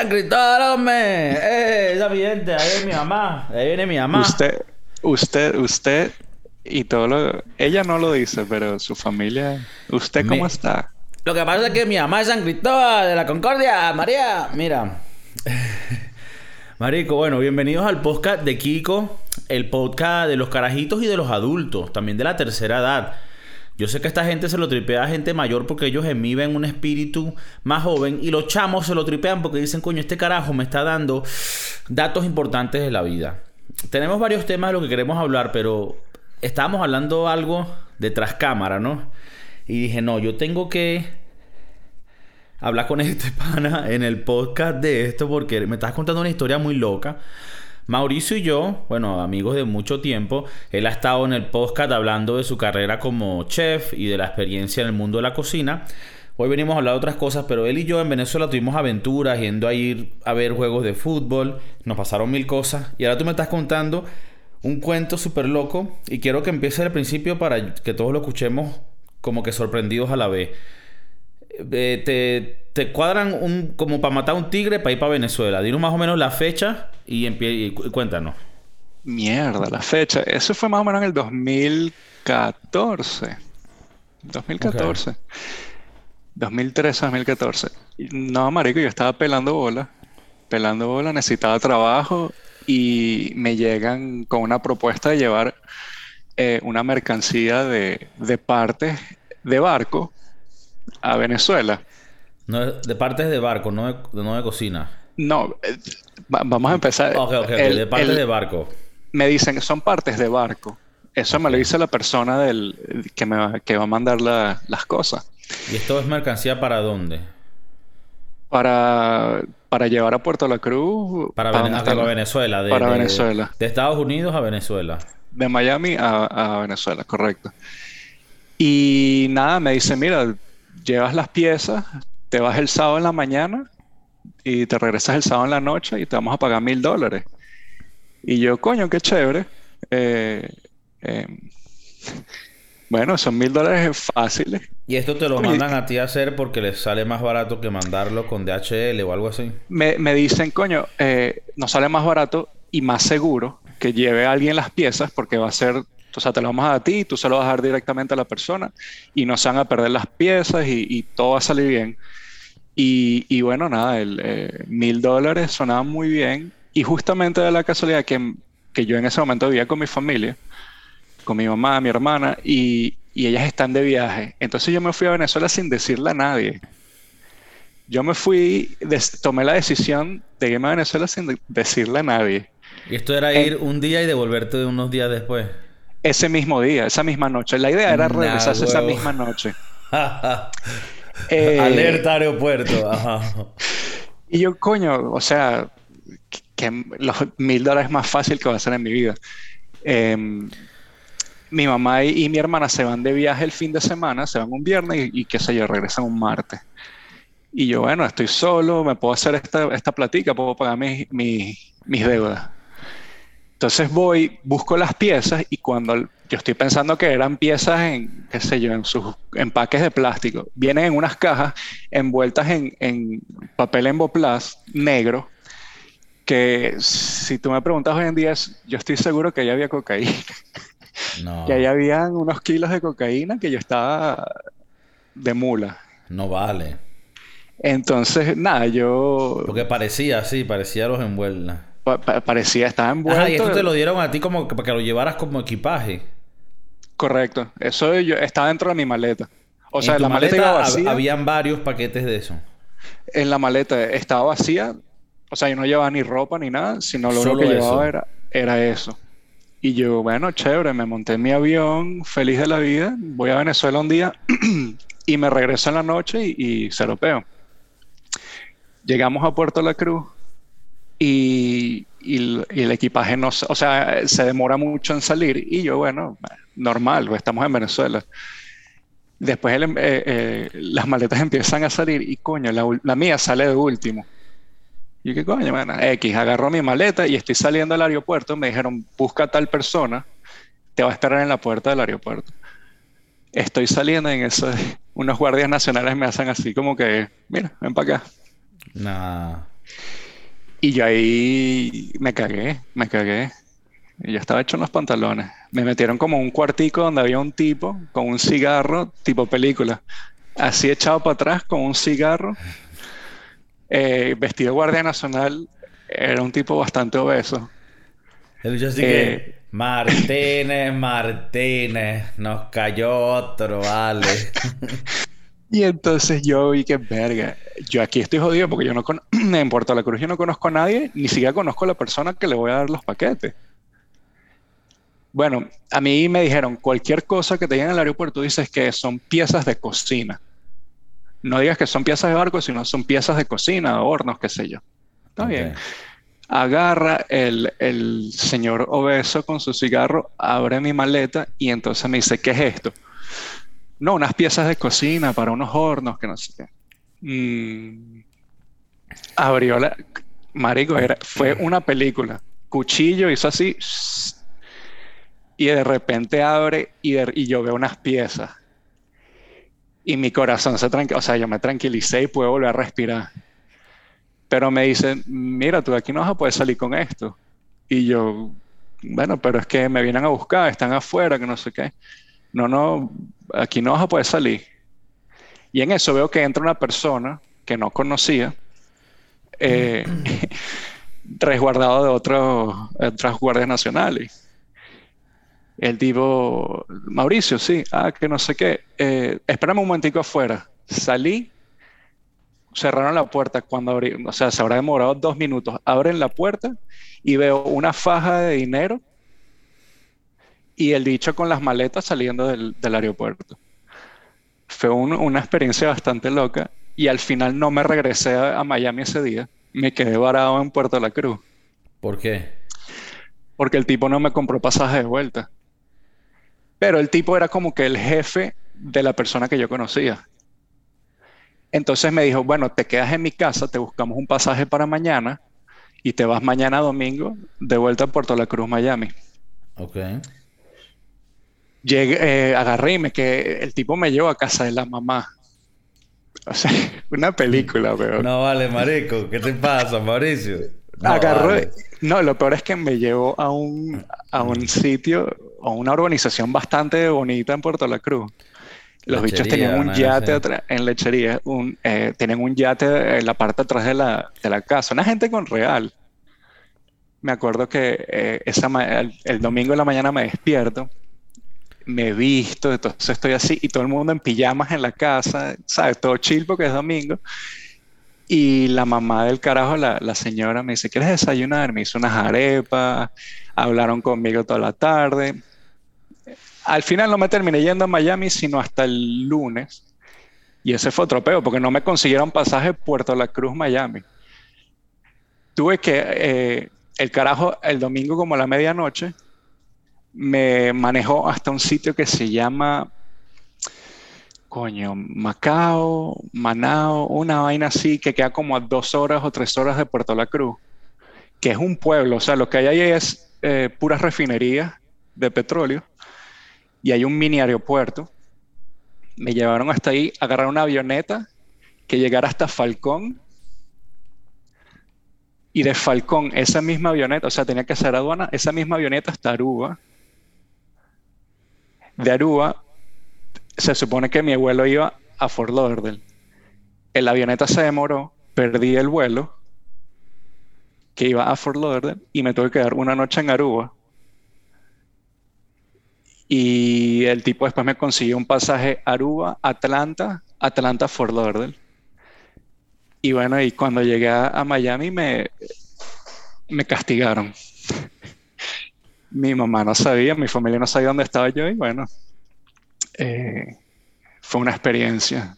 San Cristóbal, hombre. Eh, esa mi gente, ahí viene mi mamá. Ahí viene mi mamá. Usted, usted, usted y todo lo... Ella no lo dice, pero su familia... ¿Usted cómo está? Lo que pasa es que mi mamá es San Cristóbal de la Concordia, María. Mira. Marico, bueno, bienvenidos al podcast de Kiko, el podcast de los carajitos y de los adultos, también de la tercera edad. Yo sé que esta gente se lo tripea a gente mayor porque ellos en mí ven un espíritu más joven y los chamos se lo tripean porque dicen, coño, este carajo me está dando datos importantes de la vida. Tenemos varios temas de lo que queremos hablar, pero estábamos hablando algo de tras cámara, ¿no? Y dije, no, yo tengo que hablar con este pana en el podcast de esto porque me estás contando una historia muy loca. Mauricio y yo, bueno, amigos de mucho tiempo, él ha estado en el podcast hablando de su carrera como chef y de la experiencia en el mundo de la cocina. Hoy venimos a hablar de otras cosas, pero él y yo en Venezuela tuvimos aventuras, yendo a ir a ver juegos de fútbol, nos pasaron mil cosas y ahora tú me estás contando un cuento súper loco y quiero que empiece al principio para que todos lo escuchemos como que sorprendidos a la vez. Eh, te, te cuadran un, como para matar a un tigre para ir para Venezuela. Dinos más o menos la fecha y, y cu- cuéntanos. Mierda, la fecha. Eso fue más o menos en el 2014. 2014. 2013, 2014. Y No, marico, yo estaba pelando bola. Pelando bola, necesitaba trabajo y me llegan con una propuesta de llevar eh, una mercancía de, de partes de barco a Venezuela. No de partes de barco, no de, no de cocina. No, eh, va- vamos a empezar. Ok, ok, El- de partes el- de barco. me dicen que son partes de barco. Eso me lo dice la persona del, que, me va, que va a mandar la- las cosas. ¿Y esto es mercancía para dónde? Para, para llevar a Puerto La Cruz. Para, ¿para Vene- dónde ah, está para la- Venezuela. De, para de- Venezuela. De Estados Unidos a Venezuela. De Miami a, a Venezuela, correcto. Y nada, me dice, mira, llevas las piezas, te vas el sábado en la mañana y te regresas el sábado en la noche y te vamos a pagar mil dólares. Y yo, coño, qué chévere. Eh, eh, bueno, son mil dólares fáciles. Y esto te lo Oye, mandan a ti a hacer porque les sale más barato que mandarlo con DHL o algo así. Me, me dicen, coño, eh, nos sale más barato y más seguro que lleve a alguien las piezas porque va a ser, o sea, te lo vamos a dar a ti, tú se lo vas a dar directamente a la persona y no se van a perder las piezas y, y todo va a salir bien. Y, y bueno, nada, el eh, mil dólares sonaba muy bien y justamente de la casualidad que, que yo en ese momento vivía con mi familia, con mi mamá, mi hermana y, y ellas están de viaje. Entonces yo me fui a Venezuela sin decirle a nadie. Yo me fui, des- tomé la decisión de irme a Venezuela sin de- decirle a nadie. Y esto era ir un día y devolverte unos días después. Ese mismo día, esa misma noche. La idea era Nah, regresarse esa misma noche. Eh, Alerta aeropuerto. Ajá. Y yo, coño, o sea, que, que los mil dólares es más fácil que va a ser en mi vida. Em, mi mamá y, y mi hermana se van de viaje el fin de semana, se van un viernes y, y qué sé yo, regresan un martes. Y yo, bueno, estoy solo, me puedo hacer esta, esta platica, puedo pagar mis, mis, mis deudas. Entonces voy, busco las piezas y cuando yo estoy pensando que eran piezas en, qué sé yo, en sus empaques de plástico, vienen en unas cajas envueltas en, en papel emboplast negro, que si tú me preguntas hoy en día, yo estoy seguro que ahí había cocaína, No, que ahí habían unos kilos de cocaína que yo estaba de mula. no vale. Entonces, nada, yo Porque parecía así, parecía los envueltos. Pa- pa- parecía, estaba envuelto. Ajá, y esto te lo dieron a ti como que- para que lo llevaras como equipaje. Correcto, eso yo estaba dentro de mi maleta. O sea, en la maleta, iba hab- vacía. Habían varios paquetes de eso. En la maleta estaba vacía. O sea, yo no llevaba ni ropa ni nada, sino lo Solo único que eso. llevaba era, era eso. Y yo, bueno, chévere, me monté en mi avión, feliz de la vida. Voy a Venezuela un día y me regreso en la noche y, y se lo pego. Llegamos a Puerto La Cruz y, y y el equipaje no, o sea, se demora mucho en salir. Y yo, bueno, normal, pues, estamos en Venezuela. Después el eh, eh, las maletas empiezan a salir y coño, la, la mía sale de último. Y ¿qué coño, man? X, agarro mi maleta y estoy saliendo del aeropuerto. Me dijeron, busca a tal persona, te va a esperar en la puerta del aeropuerto. Estoy saliendo en eso. Unos guardias nacionales me hacen así como que, mira, ven para acá. Nah. Y yo ahí me cagué, me cagué. Y yo estaba hecho en los pantalones. Me metieron como un cuartico donde había un tipo con un cigarro, tipo película. Así echado para atrás con un cigarro. Eh, vestido de guardia nacional. Era un tipo bastante obeso. El yo así que... Eh, Martínez, Martínez, nos cayó otro, vale. Y entonces yo vi que, verga, yo aquí estoy jodido porque yo no conozco, en Puerto La Cruz yo no conozco a nadie, ni siquiera conozco a la persona que le voy a dar los paquetes. Bueno, a mí me dijeron, cualquier cosa que te digan en el aeropuerto dices que son piezas de cocina. No digas que son piezas de barco, sino son piezas de cocina, hornos, qué sé yo. Está bien. Agarra el, el señor obeso con su cigarro, abre mi maleta y entonces me dice, ¿qué es esto? No, unas piezas de cocina para unos hornos, que no sé qué. Mm. Abrió la... Marico, era, fue una película. Cuchillo hizo así. Y de repente abre y, y yo veo unas piezas. Y mi corazón se tranquiliza. O sea, yo me tranquilicé y pude volver a respirar. Pero me dicen, mira, tú aquí no vas a poder salir con esto. Y yo, bueno, pero es que me vienen a buscar, están afuera, que no sé qué. No, no, aquí no vas a poder salir. Y en eso veo que entra una persona que no conocía, eh, resguardado de otros, otras guardias nacionales. El tipo, Mauricio, sí, ah, que no sé qué, eh, espérame un momentico afuera. Salí, cerraron la puerta cuando abrí, o sea, se habrá demorado dos minutos. Abren la puerta y veo una faja de dinero y el bicho con las maletas saliendo del, del aeropuerto. Fue un- una experiencia bastante loca y al final no me regresé a, a Miami ese día. Me quedé varado en Puerto La Cruz ¿Por qué? porque el tipo no me compró pasaje de vuelta. Pero el tipo era como que el jefe de la persona que yo conocía. Entonces me dijo, bueno, te quedas en mi casa, te buscamos un pasaje para mañana y te vas mañana domingo de vuelta a Puerto La Cruz, Miami. Ok. Llegué, eh, agarré y me quedé, el tipo me llevó a casa de la mamá. O sea, una película, weón. No vale, marico. ¿Qué te pasa, Mauricio? No Agarró, vale. no, lo peor es que me llevó a un, a un sitio, a una urbanización bastante bonita en Puerto La Cruz. Los bichos tenían un yate en lechería, un, eh, tenían un yate en la parte atrás de la, de la casa, una gente con real. Me acuerdo que eh, esa ma- el, el domingo en la mañana me despierto, me he visto, entonces estoy así y todo el mundo en pijamas en la casa, ¿sabes? Todo chill porque es domingo. Y la mamá del carajo, la, la señora, me dice, ¿quieres desayunar? Me hizo unas arepas, hablaron conmigo toda la tarde. Al final no me terminé yendo a Miami, sino hasta el lunes. Y ese fue otro peo, porque no me consiguieron pasaje Puerto La Cruz, Miami. Tuve que, eh, el carajo, el domingo como a la medianoche, me manejó hasta un sitio que se llama, coño, Macao, Manao, una vaina así que queda como a dos horas o tres horas de Puerto La Cruz, que es un pueblo, o sea, lo que hay ahí es eh, puras refinerías de petróleo y hay un mini aeropuerto. Me llevaron hasta ahí, agarrar una avioneta que llegara hasta Falcón y de Falcón, esa misma avioneta, o sea, tenía que hacer aduana, esa misma avioneta hasta Aruba. De Aruba, se supone que mi vuelo iba a Fort Lauderdale. El avioneta se demoró, perdí el vuelo que iba a Fort Lauderdale y me tuve que quedar una noche en Aruba. Y el tipo después me consiguió un pasaje Aruba, Atlanta, Atlanta, Fort Lauderdale. Y bueno, y cuando llegué a Miami me, me castigaron. Mi mamá no sabía, mi familia no sabía dónde estaba yo y bueno, eh, fue una experiencia.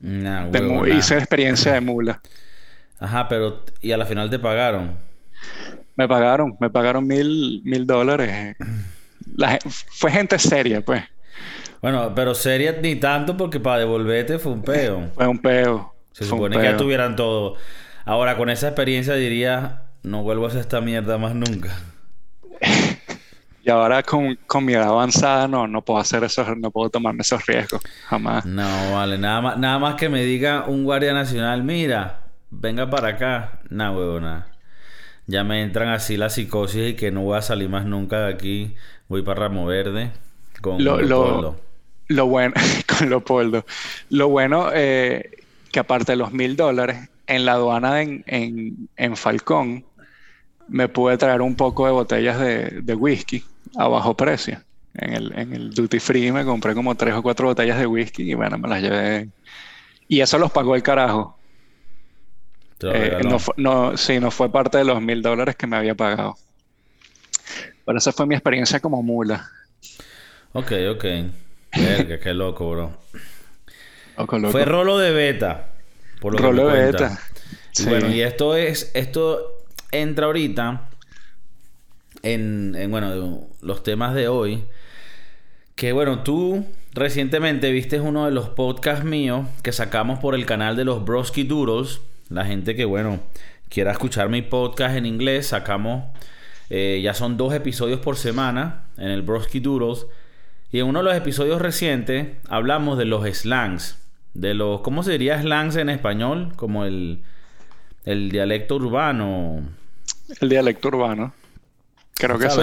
Nah, de hice experiencia de mula. Ajá, pero... ¿Y a la final te pagaron? Me pagaron, me pagaron mil, mil dólares. La fue gente seria, pues. Bueno, pero seria ni tanto porque para devolverte fue un peo. Fue un peo. Se fue supone que ya tuvieran todo. Ahora, con esa experiencia diría... No vuelvo a hacer esta mierda más nunca. Y ahora con, con mi edad avanzada no, no puedo hacer esos, no puedo tomarme esos riesgos. Jamás. No, vale. Nada más, nada más que me diga un guardia nacional, mira, venga para acá. Nah, huevona. Ya me entran así la psicosis y que no voy a salir más nunca de aquí. Voy para Ramo Verde con Lo- lo-. Lo bueno, con Leopoldo. Lo bueno, eh, que aparte de los mil dólares, en la aduana en, en, en Falcón, me pude traer un poco de botellas de, de whisky a bajo precio. En el, en el duty free me compré como tres o cuatro botellas de whisky y bueno, me las llevé. Y eso los pagó el carajo. Eh, no, no, sí, no fue parte de los mil dólares que me había pagado. Pero esa fue mi experiencia como mula. Ok, ok. Verga, qué loco, bro. Loco, loco. Fue rolo de beta. Por lo Rolo de beta. Sí. Bueno, y esto es, esto entra ahorita en, en, bueno, los temas de hoy. Que bueno, tú recientemente viste uno de los podcasts míos que sacamos por el canal de los Broski Doodles. La gente que, bueno, quiera escuchar mi podcast en inglés, sacamos, eh, ya son dos episodios por semana en el Broski Doodles. Y en uno de los episodios recientes hablamos de los slangs. De los, ¿cómo se diría slangs en español? Como el, el dialecto urbano. El dialecto urbano. Creo que sí.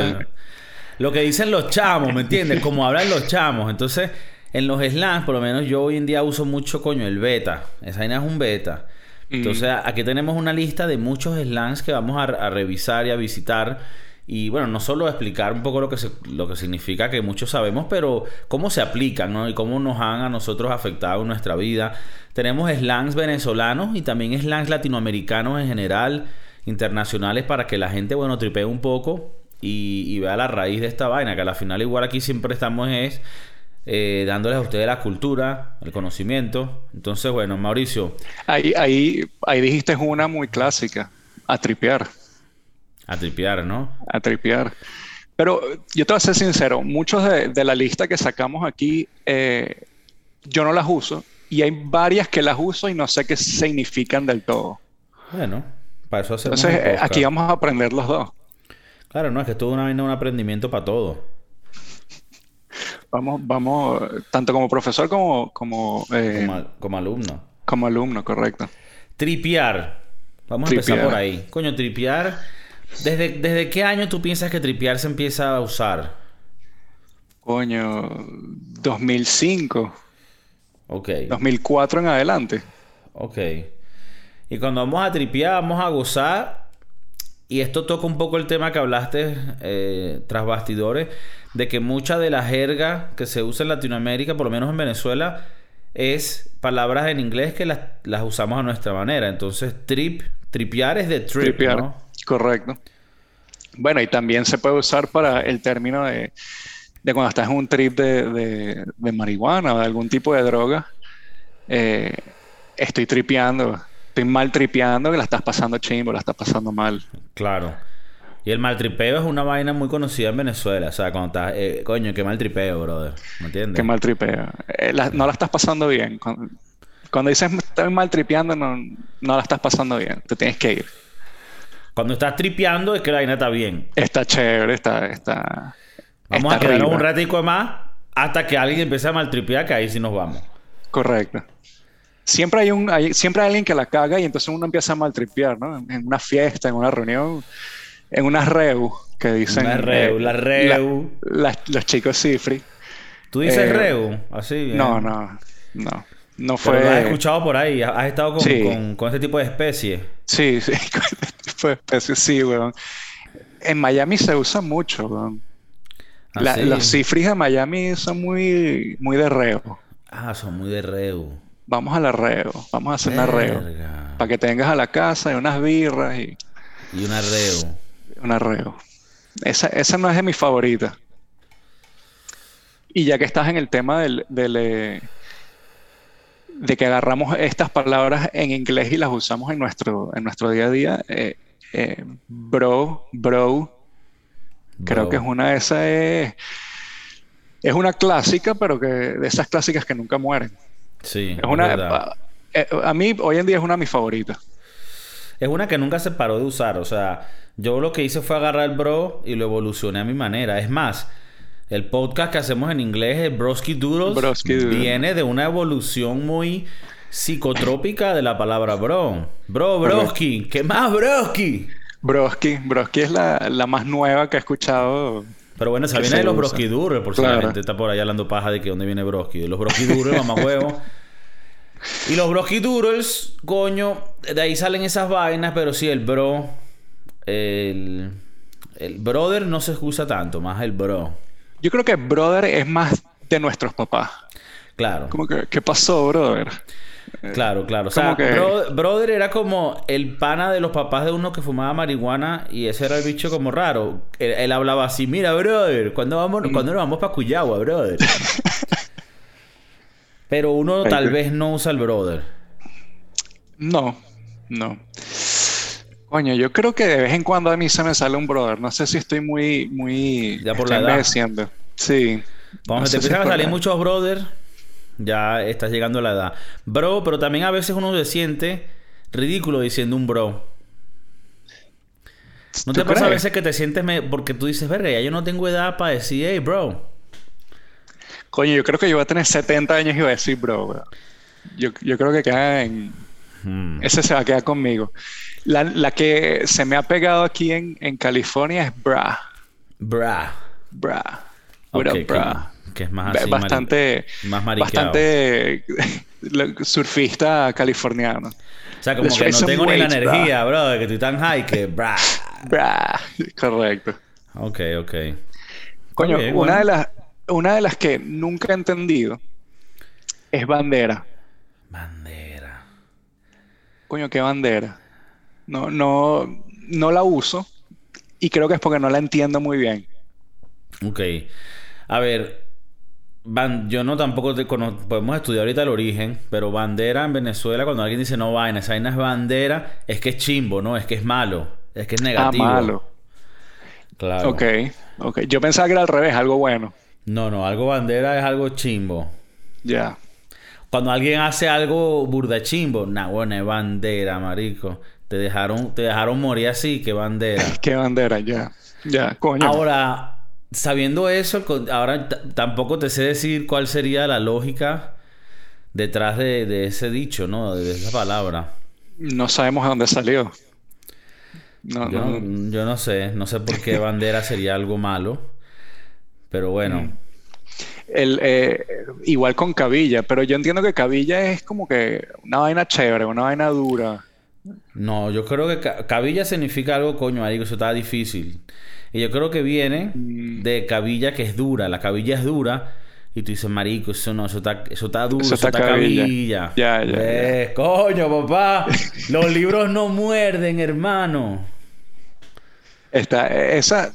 Lo que dicen los chamos, ¿me entiendes? Como hablan los chamos. Entonces, en los slangs, por lo menos yo hoy en día uso mucho, coño, el beta. Esa vaina es un beta. Entonces, aquí tenemos una lista de muchos slangs que vamos a, a revisar y a visitar. Y bueno, no solo explicar un poco lo que, se- lo que significa, que muchos sabemos, pero cómo se aplican, ¿no? Y cómo nos han a nosotros afectado en nuestra vida. Tenemos slangs venezolanos y también slangs latinoamericanos en general, internacionales, para que la gente, bueno, tripee un poco y, y vea la raíz de esta vaina, que al final igual aquí siempre estamos es eh, dándoles a ustedes la cultura, el conocimiento. Entonces, bueno, Mauricio, Ahí, ahí, ahí dijiste una muy clásica. A tripear. a tripear, ¿no? A tripear. Pero yo te voy a ser sincero, muchos de, de la lista que sacamos aquí, eh, yo no las uso. Y hay varias que las uso y no sé qué significan del todo. Bueno, para eso hacemos Entonces, eh, aquí vamos a aprender los dos. Claro, no, es que esto es una vaina, un aprendimiento para todo. Vamos, vamos, tanto como profesor como, como, eh, Como, al- como alumno. como alumno, correcto. Tripear. Vamos a empezar por ahí. Coño, tripear. ¿Desde, ¿Desde qué año tú piensas que tripear se empieza a usar? Coño, 2005, Ok. 2004 en adelante. Ok. Y cuando vamos a tripear, vamos a gozar. Y esto toca un poco el tema que hablaste eh, tras bastidores, de que mucha de la jerga que se usa en Latinoamérica, por lo menos en Venezuela, es palabras en inglés que las, las usamos a nuestra manera. Entonces, trip, tripear es de trip, Tripear, ¿no? correcto. Bueno, y también se puede usar para el término de, de cuando estás en un trip de, de- de marihuana o de algún tipo de droga. Eh, estoy tripeando, estoy mal tripeando, que la estás pasando chimbo, la estás pasando mal. Claro. Y el maltripeo es una vaina muy conocida en Venezuela. O sea, cuando estás... eh, coño, qué maltripeo, brother. ¿Me entiendes? Qué mal tripeo. Eh, la- no la estás pasando bien. Cuando, cuando dices estoy mal tripeando, no, no la estás pasando bien. Te tienes que ir. Cuando estás tripeando es que la vaina está bien. Está chévere, está, está, Vamos está a quedarnos un ratico más hasta que alguien empiece a maltripear, que ahí sí nos vamos. Correcto. Siempre hay un, hay- siempre hay alguien que la caga y entonces uno empieza a maltripear, ¿no? En, en una fiesta, en una reunión, en una reu, que dicen. Una reu, eh, la reu. la- las- los chicos cifri. ¿Tú dices Eh, reu? Así. bien. No, no, no. No Pero lo has fue. escuchado por ahí. Has estado con, Sí. con, con ese tipo de especies. Sí, sí, con este tipo de especie, sí, weón. En Miami se usa mucho, weón. Ah, La- sí. Los cifris de Miami son muy, muy de reo. Ah, son muy de reu. Vamos a la reo, vamos a hacer una reo. Verga. Para que tengas a la casa y unas birras y Y una reu. una reo. Esa, esa no es de mis favoritas. Y ya que estás en el tema del, del, eh, de que agarramos estas palabras en inglés y las usamos en nuestro, en nuestro día a día, eh, eh, bro, bro, creo Bro. que es una de esas, es una clásica, pero que de esas clásicas que nunca mueren. Sí, Es una, a, eh, a mí hoy en día es una de mis favoritas. Es una que nunca se paró de usar. O sea, yo lo que hice fue agarrar el bro y lo evolucioné a mi manera. Es más, el podcast que hacemos en inglés, el Broski Doodles, Broski Doodles. viene de una evolución muy psicotrópica de la palabra bro. Bro, broski. ¿Qué más, broski? Broski. Broski es la, la más nueva que he escuchado. Pero bueno, esa viene de los durres, por si la Claro. gente está por ahí hablando paja de que dónde viene broski. De los broski durres, mamá huevo. Y los broski doodles, coño, de ahí salen esas vainas, pero sí, el bro. El, el brother no se usa tanto, más el bro. Yo creo que brother es más de nuestros papás. Claro. Como que, ¿qué pasó, brother? Claro, claro. O sea, como que- bro- brother era como el pana de los papás de uno que fumaba marihuana y ese era el bicho como raro. Él, él hablaba así, mira, brother, ¿cuándo, vamos, ¿cuándo nos vamos para Cuyagua, brother? Pero uno tal vez no usa el brother. No, no. Coño, yo creo que de vez en cuando a mí se me sale un brother. No sé si estoy muy, muy Ya por estoy la edad. Sí. Cuando No te empiezan a salir muchos brother, ya estás llegando a la edad. Bro, pero también a veces uno se siente ridículo diciendo un bro. ¿No ¿Tú te pasa a veces que te sientes me- porque tú dices, verga, ya yo no tengo edad para decir, hey, bro? Coño, yo creo que yo voy a tener 70 años y voy a decir bro, weón. Yo, yo creo que queda en... Hmm. Ese se va a quedar conmigo. La, la que se me ha pegado aquí en, en California es bra. Bra. Bra. What Ok, up, bra? Que, es más así, bastante, mari- más mariqueado. bastante surfista californiano. O sea, como Let's que no tengo ni la weights, energía, bro, de que estoy tan high que bra. Bra. Correcto. Ok, ok. Coño, una, bueno. de las, una de las que nunca he entendido es bandera. Bandera. Coño, ¿qué bandera? No, no, no la uso y creo que es porque no la entiendo muy bien. Ok. A ver, ban- yo no tampoco te podemos estudiar ahorita el origen, pero bandera en Venezuela, cuando alguien dice no vaina, esa vaina es bandera, es que es chimbo, ¿no? Es que es malo, es que es negativo. Ah, malo. Claro. Ok, ok. Yo pensaba que era al revés, algo bueno. No, no, algo bandera es algo chimbo. Ya. Cuando alguien hace algo burda chimbo, nah, bueno, es bandera, marico. Te dejaron, te dejaron morir así, que bandera. ¿Qué bandera? Ya. Ya, coño. Ahora, sabiendo eso, ahora tampoco te sé decir cuál sería la lógica detrás de, de ese dicho, ¿no? De esa palabra. No sabemos de dónde salió. No, Yo no. yo no sé, no sé por qué bandera sería algo malo. Pero bueno, Mm. El, eh, igual con cabilla, pero yo entiendo que cabilla es como que una vaina chévere, una vaina dura. no, yo creo que ca- cabilla significa algo, coño, marico, eso está difícil. Y yo creo que viene Mm. de cabilla que es dura. La cabilla es dura. Y tú dices, marico, eso no, eso está, eso está duro, Eso eso, está cabilla. cabilla. Ya, ya, ¿Ves? Coño, papá. Los libros no muerden, hermano. Esta, esa,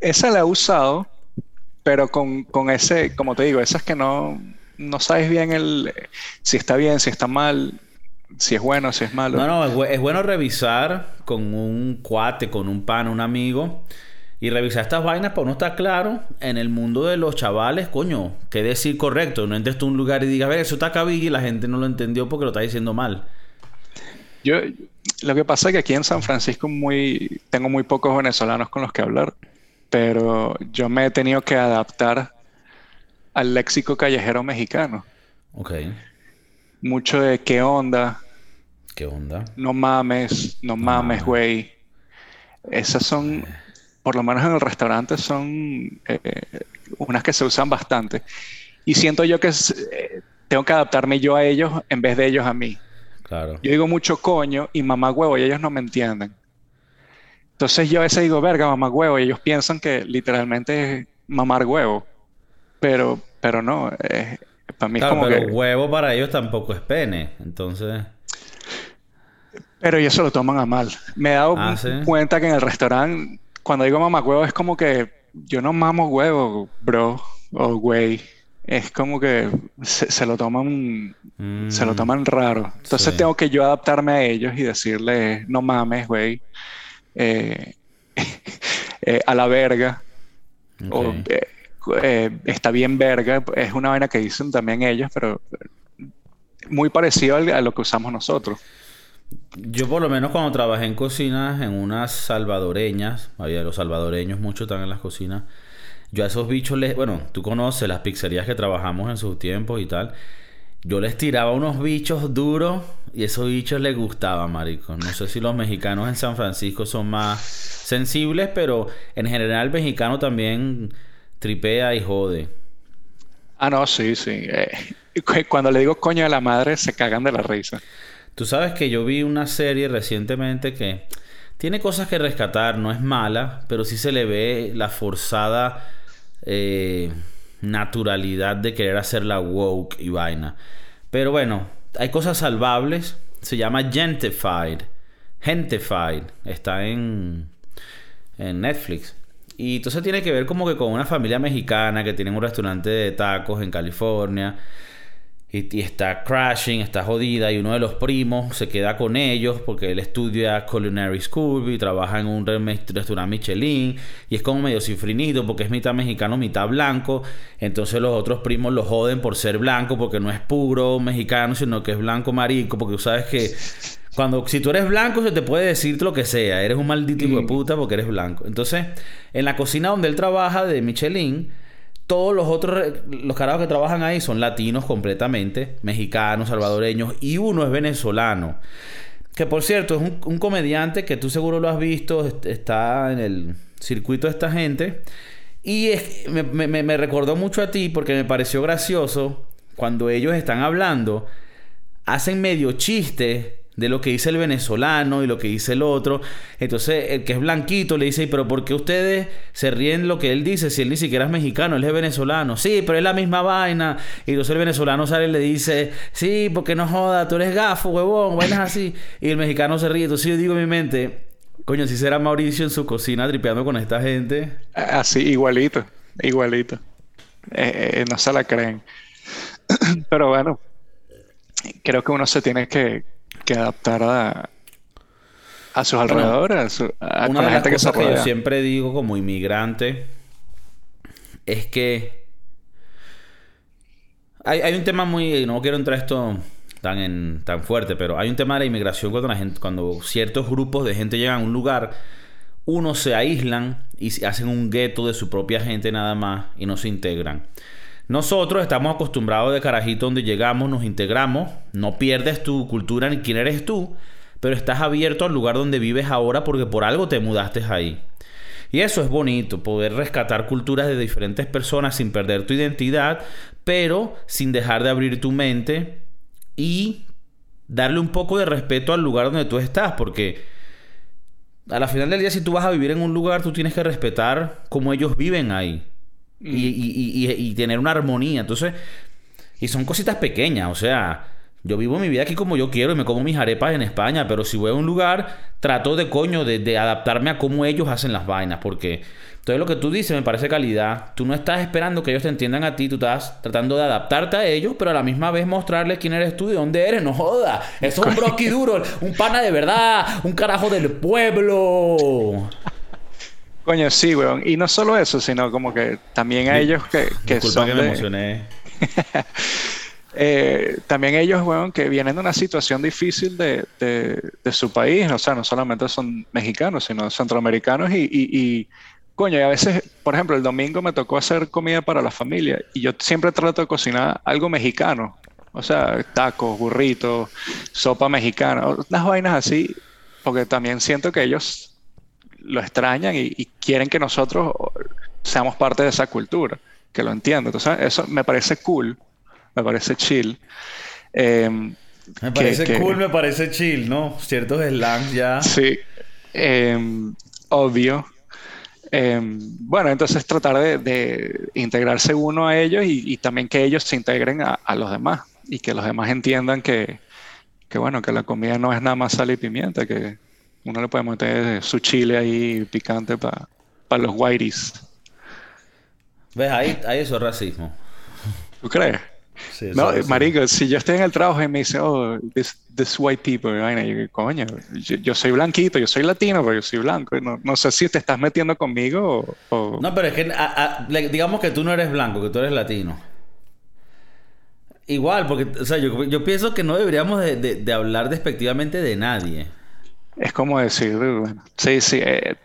esa la he usado, pero con, con ese, como te digo, esas que no, no sabes bien el si está bien, si está mal, si es bueno, si es malo. No, no, es bueno revisar con un cuate, con un pan, un amigo. Y revisar estas vainas para uno estar claro en el mundo de los chavales, coño, qué decir correcto. No entres tú a un lugar y digas, a ver, eso está cabilla y la gente no lo entendió porque lo está diciendo mal. Yo, lo que pasa es que aquí en San Francisco muy, tengo muy pocos venezolanos con los que hablar, pero yo me he tenido que adaptar al léxico callejero mexicano. Ok, Mucho de qué onda, ¿qué onda? no mames, no mames, mames. güey. Esas son, por lo menos en el restaurante, son eh, unas que se usan bastante. Y siento yo que es- eh, tengo que adaptarme yo a ellos en vez de ellos a mí. Claro. Yo digo mucho coño y mamá huevo y ellos no me entienden. Entonces yo a veces digo verga, mamá huevo y ellos piensan que literalmente es mamar huevo. Pero, pero no, eh, para mí es como pero que... huevo para ellos tampoco es pene. Entonces, Pero ellos se lo toman a mal. Me he dado Ah, ¿sí? cuenta que en el restaurante, cuando digo mamá huevo, es como que yo no mamo huevo, bro, o güey. Es como que se, se lo toman, se lo mm, toman raro. Entonces sí. tengo que yo adaptarme a ellos y decirles, no mames, güey, eh, eh, a la verga, o eh, eh, está bien verga. Es una vaina que dicen también ellos, pero muy parecido a lo que usamos nosotros. Yo por lo menos cuando trabajé en cocinas, en unas salvadoreñas, había los salvadoreños muchos están en las cocinas, yo a esos bichos les, bueno, tú conoces las pizzerías que trabajamos en sus tiempos y tal, yo les tiraba unos bichos duros y esos bichos les gustaban, marico. No sé si los mexicanos en San Francisco son más sensibles, pero en general el mexicano también tripea y jode. Ah, no, sí, sí. Eh, cuando le digo coño a la madre, se cagan de la risa. Tú sabes que yo vi una serie recientemente que tiene cosas que rescatar, no es mala, pero sí se le ve la forzada eh, naturalidad de querer hacer la woke y vaina. Pero bueno, hay cosas salvables. Se llama Gentified. Gentified. Está en, en Netflix. Y entonces tiene que ver como que con una familia mexicana que tiene un restaurante de tacos en California. Y, está crashing, está jodida. Y uno de los primos se queda con ellos porque él estudia Culinary School y trabaja en un restaurante Michelin. Y es como medio cifrinito porque es mitad mexicano, mitad blanco. Entonces los otros primos lo joden por ser blanco porque no es puro mexicano, sino que es blanco marico. Porque tú sabes que cuando, si tú eres blanco, se te puede decir lo que sea. Eres un maldito hijo de puta porque eres blanco. Entonces, en la cocina donde él trabaja de Michelin todos los otros, los carajos que trabajan ahí son latinos completamente, mexicanos, salvadoreños, y uno es venezolano. Que por cierto, es un, comediante que tú seguro lo has visto, está en el circuito de esta gente. Y me, me recordó mucho a ti porque me pareció gracioso cuando ellos están hablando, hacen medio chiste de lo que dice el venezolano y lo que dice el otro. Entonces, el que es blanquito le dice, pero ¿por qué ustedes se ríen lo que él dice si él ni siquiera es mexicano, él es venezolano? Sí, pero es la misma vaina. Y entonces el venezolano sale y le dice, sí, porque no joda, tú eres gafo, huevón, vainas así. Y el mexicano se ríe. Entonces yo digo en mi mente, coño, si será Mauricio en su cocina tripeando con esta gente. Así, igualito, igualito. Eh, eh, no se la creen. pero bueno, creo que uno se tiene que que adaptar a, a sus alrededores, a, una de las cosas que, yo siempre digo como inmigrante es que hay, hay, un tema muy no quiero entrar esto tan en, tan fuerte pero hay un tema de la inmigración cuando la gente cuando ciertos grupos de gente llegan a un lugar unos se aíslan y hacen un gueto de su propia gente nada más y no se integran nosotros estamos acostumbrados de carajito donde llegamos, nos integramos, no pierdes tu cultura ni quién eres tú, pero estás abierto al lugar donde vives ahora porque por algo te mudaste ahí. Y eso es bonito, poder rescatar culturas de diferentes personas sin perder tu identidad, pero sin dejar de abrir tu mente y darle un poco de respeto al lugar donde tú estás, porque a la final del día si tú vas a vivir en un lugar, tú tienes que respetar cómo ellos viven ahí y, tener una armonía. Entonces, y son cositas pequeñas, o sea, yo vivo mi vida aquí como yo quiero y me como mis arepas en España, pero si voy a un lugar, trato de coño, de, adaptarme a cómo ellos hacen las vainas, porque todo lo que tú dices me parece calidad. Tú no estás esperando que ellos te entiendan a ti, tú estás tratando de adaptarte a ellos, pero a la misma vez mostrarles quién eres tú y dónde eres, no joda. Eso es un broski duro, un pana de verdad, un carajo del pueblo. Coño, sí, weón. Y no solo eso, sino como que también a ellos que, que son que me emocioné. eh, también ellos, weón, que vienen de una situación difícil de, de, su país. O sea, no solamente son mexicanos, sino centroamericanos. Y, y, y, coño, y a veces, por ejemplo, el domingo me tocó hacer comida para la familia. Y yo siempre trato de cocinar algo mexicano. O sea, tacos, burritos, sopa mexicana, unas vainas así. Porque también siento que ellos lo extrañan y, quieren que nosotros seamos parte de esa cultura, que lo entiendo. Entonces, eso me parece cool, me parece chill. Em, me parece cool, me parece chill, ¿no? Ciertos slangs ya. Sí, em, obvio. Em, bueno, entonces tratar de, integrarse uno a ellos y, también que ellos se integren a, los demás y que los demás entiendan que, que, bueno, que la comida no es nada más sal y pimienta, que, uno le puede meter su chile ahí picante para los whiteys. ¿Ves? Ahí, ahí eso es racismo. ¿Tú crees? Sí, no, marico, si yo estoy en el trabajo y me dice, oh, this, white people, yo, coño, yo, soy blanquito, yo soy latino, pero yo soy blanco. No, no sé si te estás metiendo conmigo o... No, pero es que digamos que tú no eres blanco, que tú eres latino. Igual, porque, o sea, yo, yo pienso que no deberíamos de, de hablar despectivamente de nadie es como decir, bueno, sí, sí, eh,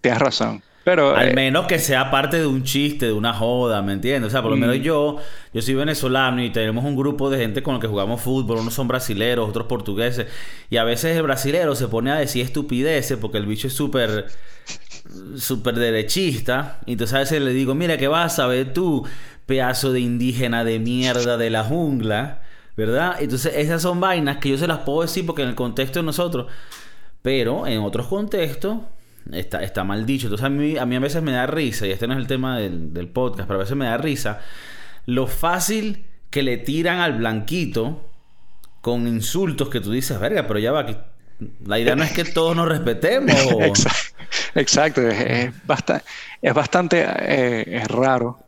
tienes razón. Pero, Al eh, menos que sea parte de un chiste, de una joda, ¿me entiendes? O sea, por lo Mm. menos yo, yo soy venezolano y tenemos un grupo de gente con el que jugamos fútbol, unos son brasileros, otros portugueses, y a veces el brasilero se pone a decir estupideces porque el bicho es súper súper derechista, y entonces a veces le digo, mira, ¿qué vas a ver tú, pedazo de indígena de mierda de la jungla? ¿Verdad? Entonces esas son vainas que yo se las puedo decir porque en el contexto de nosotros, pero en otros contextos está, está mal dicho. Entonces a mí, a mí a veces me da risa, y este no es el tema del, del podcast, pero a veces me da risa lo fácil que le tiran al blanquito con insultos que tú dices, verga, pero ya va, que la idea no es que todos nos respetemos. Exacto, exacto, es, es bastante, es bastante eh, es raro.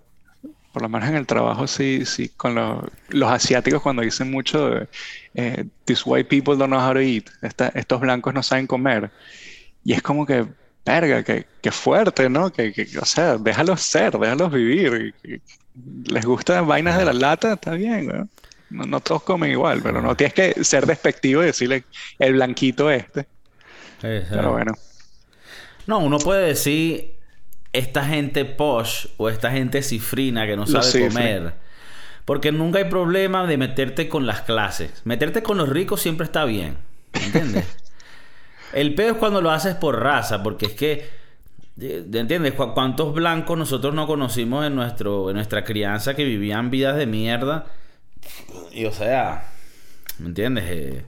Por lo menos en el trabajo, sí, sí, con los, los asiáticos cuando dicen mucho de, eh, These white people don't know how to eat. Esta- estos blancos no saben comer. Y es como que, verga, que, que fuerte, ¿no? Que, que- o sea, déjalos ser, déjalos vivir. Les gustan vainas de la lata, está bien, ¿no? No, no todos comen igual, pero no tienes que ser despectivo y decirle el blanquito este. Pero bueno. No, uno puede decir esta gente posh o esta gente cifrina que no sabe comer. Porque nunca hay problema de meterte con las clases. Meterte con los ricos siempre está bien. ¿Entiendes? El peor es cuando lo haces por raza, porque es que, eh, ¿entiendes? Cu- ¿Cuántos blancos nosotros no conocimos en, nuestro, en nuestra crianza que vivían vidas de mierda? Y o sea, ¿me entiendes? Eh,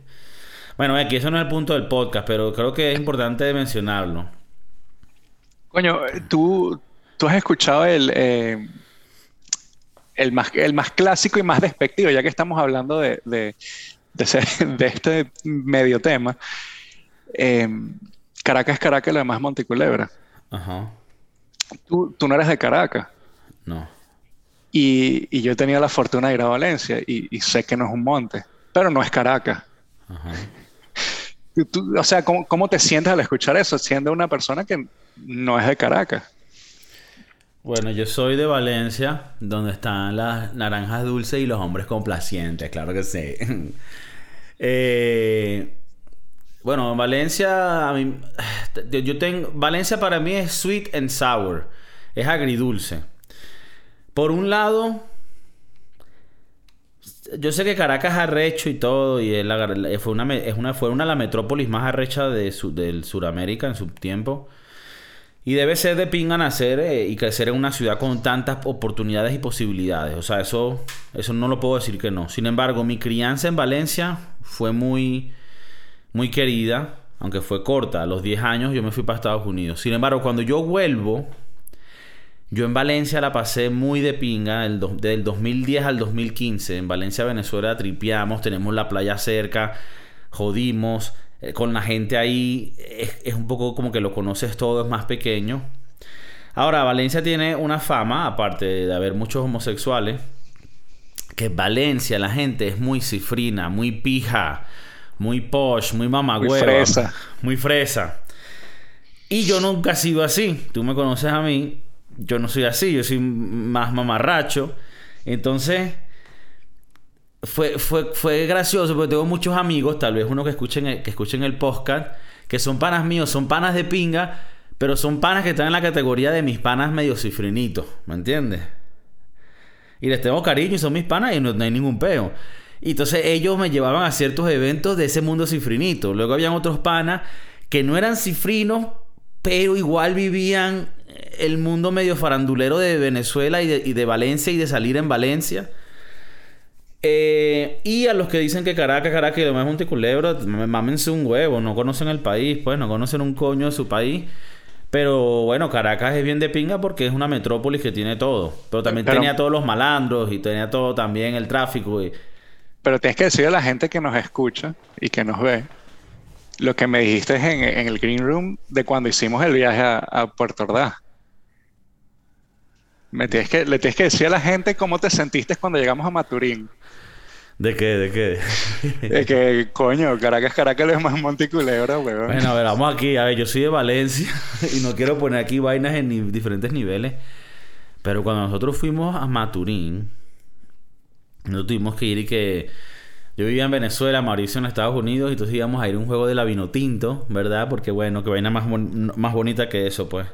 bueno, aquí eso no es el punto del podcast, pero creo que es importante mencionarlo. Coño, tú, tú has escuchado el, eh, el, más, el más clásico y más despectivo, ya que estamos hablando de, de, de, ese- de este medio tema. Eh, Caracas, Caracas, lo demás es Monteculebra. Ajá. Tú, tú no eres de Caracas. No. Y, y yo he tenido la fortuna de ir a Valencia y, y sé que no es un monte, pero no es Caracas. Ajá. Tú- o sea, ¿cómo, ¿cómo te sientes al escuchar eso, siendo una persona que no es de Caracas? Bueno, yo soy de Valencia, donde están las naranjas dulces y los hombres complacientes, claro que sí. Eh, bueno, Valencia, a mí, yo tengo, Valencia para mí es sweet and sour, es agridulce. Por un lado, yo sé que Caracas es arrecho y todo, y fue, una, es una, fue una de las metrópolis más arrechas de su- del Suramérica en su tiempo. Y debe ser de pinga nacer eh, y crecer en una ciudad con tantas oportunidades y posibilidades. O sea, eso, eso no lo puedo decir que no. Sin embargo, mi crianza en Valencia fue muy, muy querida, aunque fue corta. A los 10 años yo me fui para Estados Unidos. Sin embargo, cuando yo vuelvo, yo en Valencia la pasé muy de pinga. El do- del 2010 al 2015. En Valencia, Venezuela, tripeamos, tenemos la playa cerca, jodimos. eh, con la gente ahí es, es un poco como que lo conoces todo, es más pequeño. Ahora, Valencia tiene una fama, aparte de haber muchos homosexuales, que en Valencia la gente es muy cifrina, muy pija, muy posh, muy mamagüeva. Muy fresa. Muy fresa. Y yo nunca he sido así. Tú me conoces a mí. Yo no soy así. Yo soy más mamarracho. Entonces, fue, fue, fue gracioso porque tengo muchos amigos, tal vez uno que escuchen, el- que escuchen el podcast, que son panas míos, son panas de pinga, pero son panas que están en la categoría de mis panas medio cifrinitos. ¿Me entiendes? Y les tengo cariño y son mis panas y no, no hay ningún peo. Y entonces ellos me llevaban a ciertos eventos de ese mundo cifrinito. Luego habían otros panas que no eran cifrinos, pero igual vivían el mundo medio farandulero de Venezuela y de, y de Valencia y de salir en Valencia. Eh, y a los que dicen que Caracas, Caracas y demás es Monteculebro, m- mámense un huevo, no conocen el país, pues no conocen un coño de su país. Pero bueno, Caracas es bien de pinga porque es una metrópolis que tiene todo. Pero también Pero- tenía todos los malandros y tenía todo también el tráfico. Y... Pero tienes que decirle a la gente que nos escucha y que nos ve lo que me dijiste en, en el Green Room de cuando hicimos el viaje a, a Puerto Ordaz. Me tienes que, le tienes que decir a la gente cómo te sentiste cuando llegamos a Maturín. ¿De qué? ¿De qué? De que, coño, Caracas, Caracas es más Monteculebra, weón. Bueno, a ver, vamos aquí. A ver, yo soy de Valencia y no quiero poner aquí vainas en ni- diferentes niveles. Pero cuando nosotros fuimos a Maturín, nosotros tuvimos que ir y que... Yo vivía en Venezuela, Mauricio en Estados Unidos, y entonces íbamos a ir a un juego de la vino tinto, ¿verdad? Porque bueno, que vaina más, bon- más bonita que eso, pues.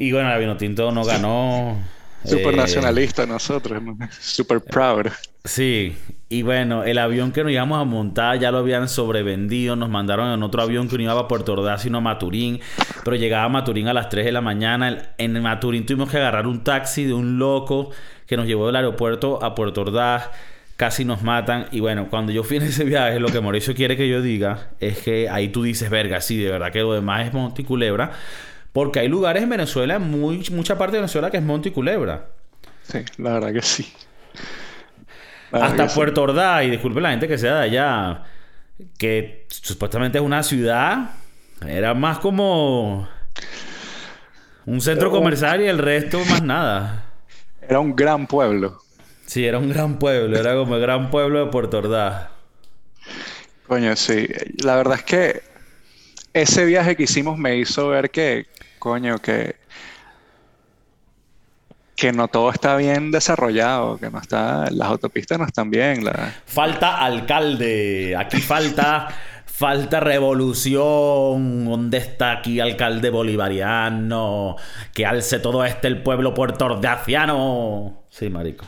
Y bueno, la Vinotinto no ganó. Super nacionalista nosotros, super proud. Sí, y bueno, el avión que nos íbamos a montar ya lo habían sobrevendido. Nos mandaron en otro avión que no iba a Puerto Ordaz, sino a Maturín. Pero llegaba a Maturín a las 3 de la mañana. En Maturín tuvimos que agarrar un taxi de un loco que nos llevó del aeropuerto a Puerto Ordaz. Casi nos matan. Y bueno, cuando yo fui en ese viaje, lo que Mauricio quiere que yo diga es que ahí tú dices, verga, sí, de verdad que lo demás es Monte y Culebra. Porque hay lugares en Venezuela, muy, mucha parte de Venezuela que es Monte y Culebra. Sí, la verdad que sí. Hasta Puerto Ordaz, y disculpe la gente que sea de allá, que supuestamente es una ciudad, era más como un centro comercial y el resto más nada. Era un gran pueblo. Sí, era un gran pueblo, era como el gran pueblo de Puerto Ordaz. Coño, sí. La verdad es que ese viaje que hicimos me hizo ver que, coño, que que no todo está bien desarrollado, que no está, las autopistas no están bien. La... Falta alcalde, aquí falta, falta revolución. ¿Dónde está aquí alcalde bolivariano? Que alce todo este el pueblo puertordaciano. Sí, marico.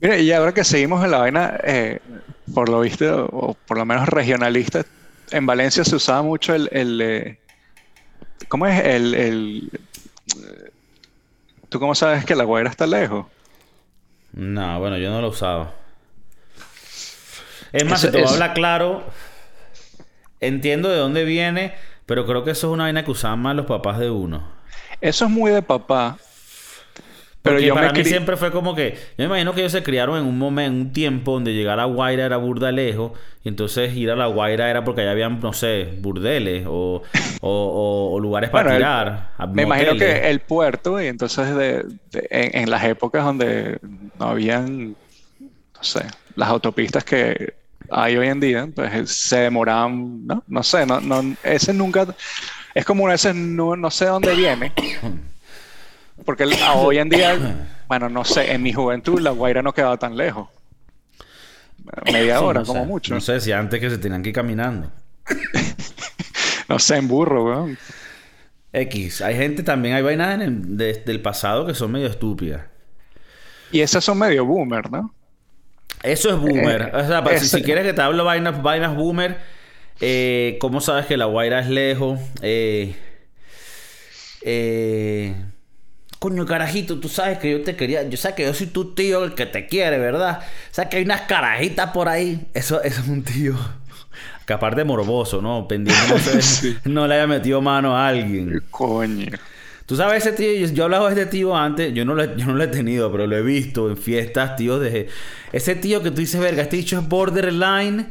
Mire, y ahora que seguimos en la vaina, eh, por lo visto, o por lo menos regionalista, en Valencia se usaba mucho el, el eh, ¿cómo es? El, el ¿Tú cómo sabes que la Guaira está lejos? No, bueno, yo no lo usaba. Es más, si te habla claro, entiendo de dónde viene, pero creo que eso es una vaina que usaban más los papás de uno. Eso es muy de papá. Pero yo para mí siempre fue como que... Yo me imagino que ellos se criaron en un momento, en un tiempo donde llegar a Guaira era burda lejos. Y entonces ir a la Guaira era porque allá habían, no sé, burdeles o, o, lugares para tirar. me imagino que el puerto, y entonces de, en, las épocas donde no habían, no sé, las autopistas que hay hoy en día, pues se demoraban, ¿no? No sé, no, no, ese nunca... Es como ese no, no sé dónde viene. Porque hoy en día, bueno, no sé, en mi juventud la Guaira no quedaba tan lejos. Media hora, como mucho. No sé si antes que se tenían que ir caminando. no sé, en burro, weón. X. Hay gente también, hay vainas en del pasado que son medio estúpidas. Y esas son medio boomer, ¿no? Eso es boomer. Eh, o sea, si, quieres que te hablo vainas, vainas boomer, eh, ¿cómo sabes que la Guaira es lejos? Eh, eh, Coño, carajito, tú sabes que yo te quería. Yo sé que yo soy tu tío el que te quiere, ¿verdad? O sea que hay unas carajitas por ahí. Eso, eso es un tío. Que aparte morboso, ¿no? Pendiente no, le haya metido mano a alguien. Coño. Tú sabes ese tío, yo, he hablado de este tío antes, yo no, lo, yo no lo he tenido, pero lo he visto en fiestas, tío, de... Ese tío que tú dices, verga, este dicho es borderline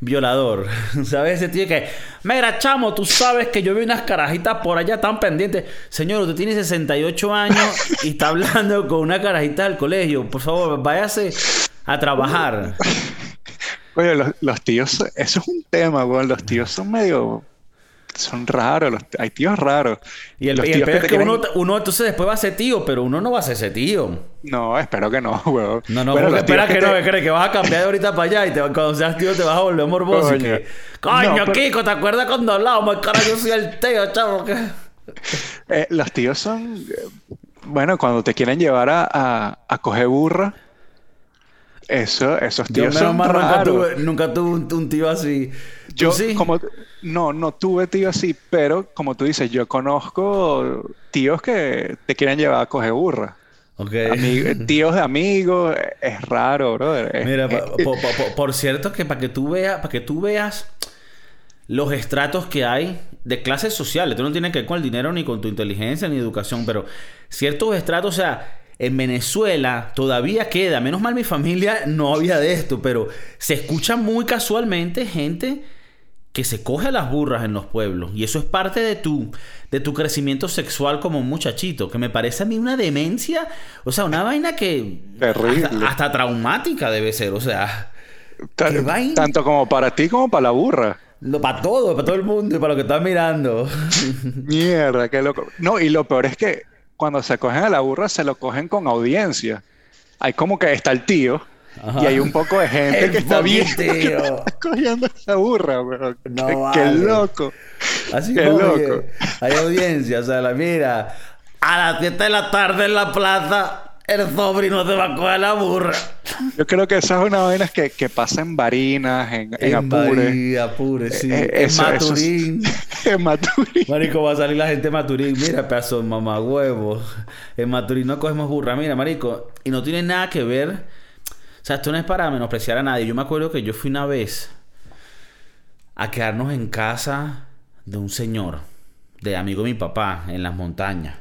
violador. ¿Sabes? Ese tío que, mira, chamo, tú sabes que yo vi unas carajitas por allá tan pendientes. Señor, usted tiene 68 años y está hablando con una carajita del colegio. Por favor, váyase a trabajar. Oye, los, los tíos, eso es un tema, güey. Los tíos son medio son raros, hay tíos raros. Y el, los tíos es que uno, uno, entonces después va a ser tío, pero uno no va a ser ese tío. No, espero que no, weón. No, no, pero espera que, no, crees que vas a cambiar de ahorita para allá y te, cuando seas tío te vas a volver morboso. Coño, que, Coño Kiko, ¿te acuerdas cuando hablábamos? Cara, yo soy el tío, chavo. Eh, los tíos son. Eh, bueno, cuando te quieren llevar a, a, a coger burra. Eso, esos tíos son Nunca tuve, nunca tuve un tío así. Yo, sí? como, no, no tuve tío así, pero como tú dices, yo conozco tíos que te quieren llevar a coger burra. Okay. tíos de amigos, es raro, brother. Mira, por, cierto que para que tú veas, para que tú veas los estratos que hay de clases sociales, tú no tienes que ver con el dinero ni con tu inteligencia ni educación, pero ciertos estratos, o sea, en Venezuela todavía queda, menos mal mi familia no había de esto, pero se escucha muy casualmente gente que se coge las burras en los pueblos. Y eso es parte de tu, de tu crecimiento sexual como muchachito, que me parece a mí una demencia, o sea, una vaina que... Hasta, traumática debe ser, o sea... Tanto como para ti como para la burra. para todo, para todo el mundo y para lo que estás mirando. Mierda, qué loco. No, y lo peor es que cuando se cogen a la burra se lo cogen con audiencia. Hay como que está el tío y hay un poco de gente que está viendo que está cogiendo esa burra, bro. qué, loco. Así qué loco. hay audiencia, o sea, la mira. a las 7 de la tarde en la plaza, el sobrino se va a coger la burra. Yo creo que esas es una vaina que, que pasa en Barinas, en, en, Apure. Bahía, Apure, sí. Eh, en eso- eso es- Maturín. en Maturín. Marico, va a salir la gente de Maturín. Mira, pedazo de mamagüevo. En Maturín no cogemos burra. Mira, marico. Y no tiene nada que ver. O sea, esto no es para menospreciar a nadie. Yo me acuerdo que yo fui una vez a quedarnos en casa de un señor, de amigo de mi papá, en las montañas.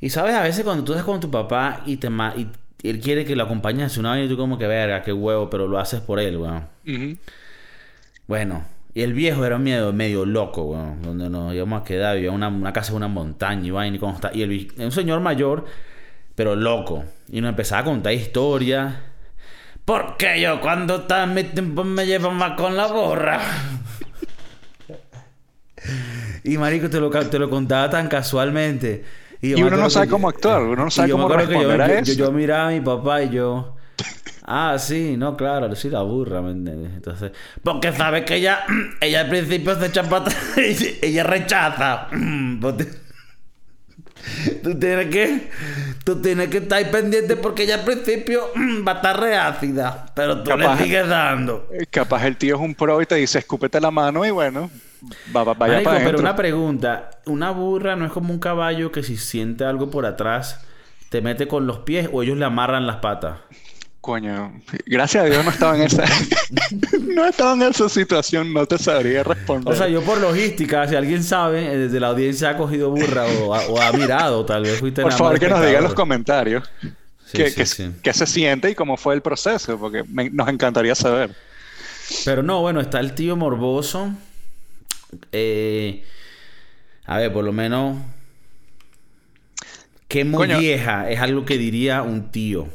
Y sabes, a veces cuando tú estás con tu papá y te ma- y él quiere que lo acompañes a una vaina y tú como que verga, qué huevo, pero lo haces por él, weón. Bueno, y el viejo era medio, medio loco, weón. Donde nos íbamos a quedar, vivía una, una casa en una montaña y vaina y cómo está. Y el, un señor mayor, pero loco. Y nos empezaba a contar historias. Porque yo cuando estaba en mi tiempo me llevo más con la borra. y marico, te lo, te lo contaba tan casualmente. yo Y uno no sabe cómo yo- actuar, uno no sabe cómo que yo- responder a yo- eso. yo- yo miraba a mi papá y yo... Ah, sí, no, claro, sí la burra, ¿me entiendes? Entonces, porque sabes que ella, ella al principio se echa para atrás y ella rechaza. Tú tienes que, tú tienes que estar ahí pendiente porque ella al principio va a estar reácida, pero tú Capaz. le sigues dando. Eh, Capaz el tío es un pro y te dice, escúpete la mano y bueno, va, va- vaya Marico, para pero una pregunta, una burra no es como un caballo que si siente algo por atrás te mete con los pies o ellos le amarran las patas. Coño, gracias a Dios no estaba en esa... no estaba en esa situación, no te sabría responder. O sea, yo por logística, si alguien sabe, eh, desde la audiencia ha cogido burra o ha, o ha mirado, tal vez fuiste Por favor, que nos diga en los comentarios Sí, qué, sí, qué- sí. qué se siente y cómo fue el proceso, porque me- nos encantaría saber. Pero no, bueno, está el tío morboso. Eh, a ver, por lo menos. Qué Coño. molleja es algo que diría un tío.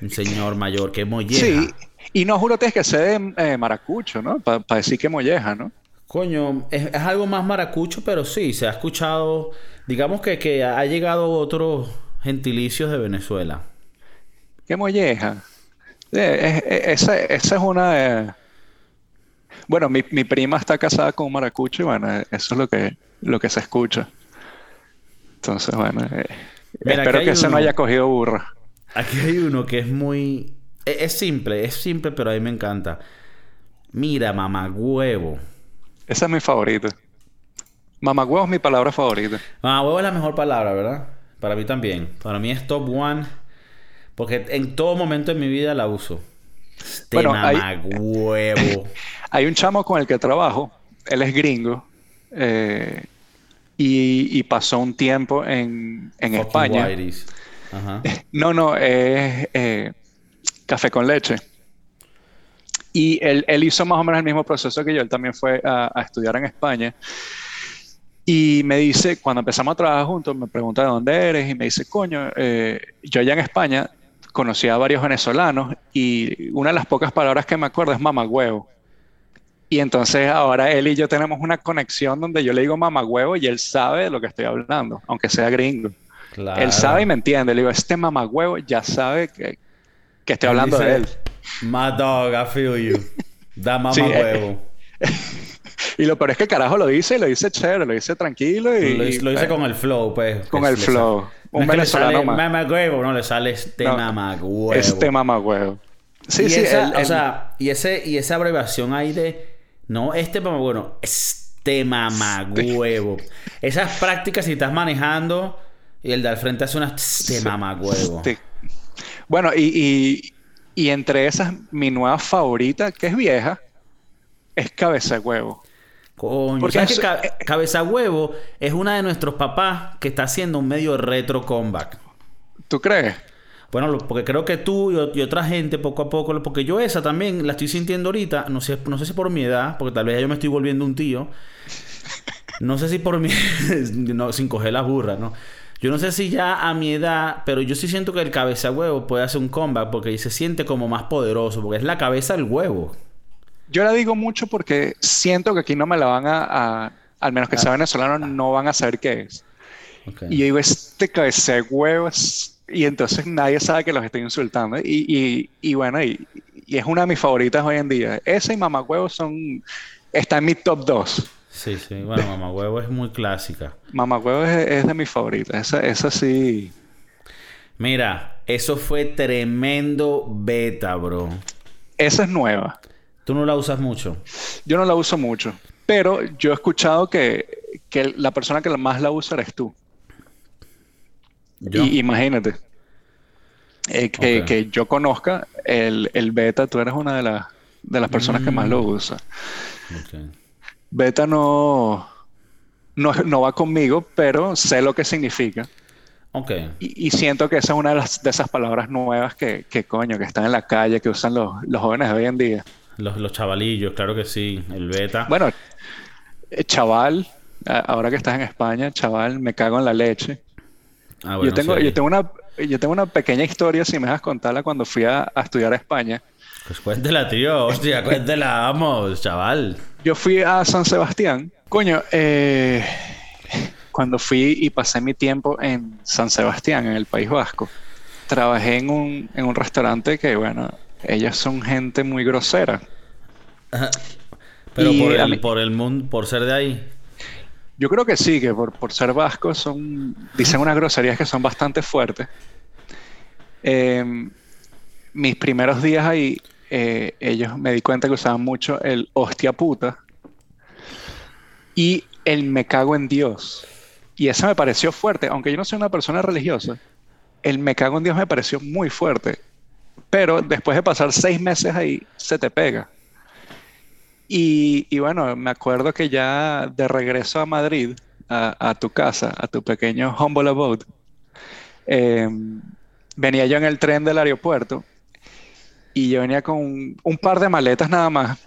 Un señor mayor. Qué molleja. Sí, y no juro que ser eh, maracucho, ¿no? Para decir que molleja, ¿no? Coño, es, es algo más maracucho, pero sí, se ha escuchado. Digamos que, que ha llegado otros gentilicios de Venezuela. ¿Qué molleja? Eh, eh, esa, esa es una. Bueno, mi, mi prima está casada con un maracucho y bueno, eso es lo que, lo que se escucha. Entonces, bueno, eh, Mira, espero que ese no haya cogido burra. Aquí hay uno que es muy. Es, es simple, es simple, pero a mí me encanta. Mira, mamá huevo. Esa es mi favorita. Mamagüevo es mi palabra favorita. Mamá huevo es la mejor palabra, ¿verdad? Para mí también. Para mí es top one. Porque en todo momento de mi vida la uso. Este Bueno, hay- mamá huevo. Hay un chamo con el que trabajo, él es gringo, eh, y, y pasó un tiempo en, en España. whiteys. No, no, es eh, café con leche. Y él, él hizo más o menos el mismo proceso que yo. Él también fue a, a estudiar en España. Y me dice, cuando empezamos a trabajar juntos, me pregunta de dónde eres y me dice, coño, eh, yo allá en España conocí a varios venezolanos y una de las pocas palabras que me acuerdo es mamagüevo. Y entonces ahora él y yo tenemos una conexión donde yo le digo mamagüevo y él sabe de lo que estoy hablando, aunque sea gringo. Claro. Él sabe y me entiende. Le digo, este mamagüevo ya sabe que, que estoy hablando Dice, de él. My dog, I feel you. Da Sí, eh, huevo. Y lo peor es que el carajo lo dice y lo dice chévere, lo dice tranquilo y... lo, eh, con el flow, pues. con el flow. Un no le venezolano más. mamá huevo, no le sale este No, mamá huevo. Este mamagüevo. Sí, y sí, esa, o sea, y ese y esa abreviación ahí de no este mamá bueno, este mamá huevo. Esas prácticas si estás manejando y el de al frente hace una mamá huevo. Sí. Bueno, y, y, y entre esas, mi nueva favorita, que es vieja, es cabeza de huevo. Coño, Porque ¿sabes eso- que Ca- Cabeza Huevo es una de nuestros papás que está haciendo un medio retro comeback? ¿Tú crees? Bueno, porque creo que tú y, otra gente poco a poco, porque yo esa también la estoy sintiendo ahorita, no sé, no sé si por mi edad, porque tal vez yo me estoy volviendo un tío. No sé si por mi... no, sin coger las burras, ¿no? Yo no sé si ya a mi edad, pero yo sí siento que el cabeza huevo puede hacer un comeback porque se siente como más poderoso, porque es la cabeza del huevo. Yo la digo mucho porque siento que aquí no me la van a... a- al menos que sea venezolano, no van a saber qué es. Y yo digo, este cabeza de huevo es- Y entonces nadie sabe que los estoy insultando. Y, y, y bueno, y, y es una de mis favoritas hoy en día. Esa y mamagüevo son... Está en mi top 2. Sí, sí. Bueno, mamá huevo es muy clásica. Mamá huevo es, es de mis favoritas. Esa, esa sí. Mira, eso fue tremendo beta, bro. Esa es nueva. Tú no la usas mucho. Yo no la uso mucho. Pero yo he escuchado que, que la persona que más la usa eres tú. Yo. Y imagínate. eh, que, que yo conozca el, el beta, tú eres una de, las de las personas que más lo Mm. usa. Beta no, no, no va conmigo, pero sé lo que significa. Ok. Y, y siento que esa es una de, las, de esas palabras nuevas que, que coño, que están en la calle, que usan los, los jóvenes de hoy en día. Los, los chavalillos, claro que sí. El beta. Bueno, eh, chaval, ahora que estás en España, chaval, me cago en la leche. Ah, bueno, yo, tengo, sí. yo, tengo una, yo tengo una pequeña historia, si me dejas contarla, cuando fui a, a estudiar a España. Pues cuéntela, tío. Hostia, cuéntela, vamos, chaval. Yo fui a San Sebastián. Coño, eh, cuando fui y pasé mi tiempo en San Sebastián, en el País Vasco, trabajé en un, en un restaurante que, bueno, ellos son gente muy grosera. Pero Y por el, mí- por el mundo, por ser de ahí. Yo creo que sí, que por, por ser vascos son, dicen unas groserías que son bastante fuertes. Eh, mis primeros días ahí, eh, ellos me di cuenta que usaban mucho el hostia puta y el me cago en Dios. Y eso me pareció fuerte, aunque yo no soy una persona religiosa, el me cago en Dios me pareció muy fuerte. Pero después de pasar seis meses ahí, se te pega. Y, bueno, me acuerdo que ya de regreso a Madrid, a, a tu casa, a tu pequeño humble abode, eh, venía yo en el tren del aeropuerto y yo venía con un, par de maletas nada más.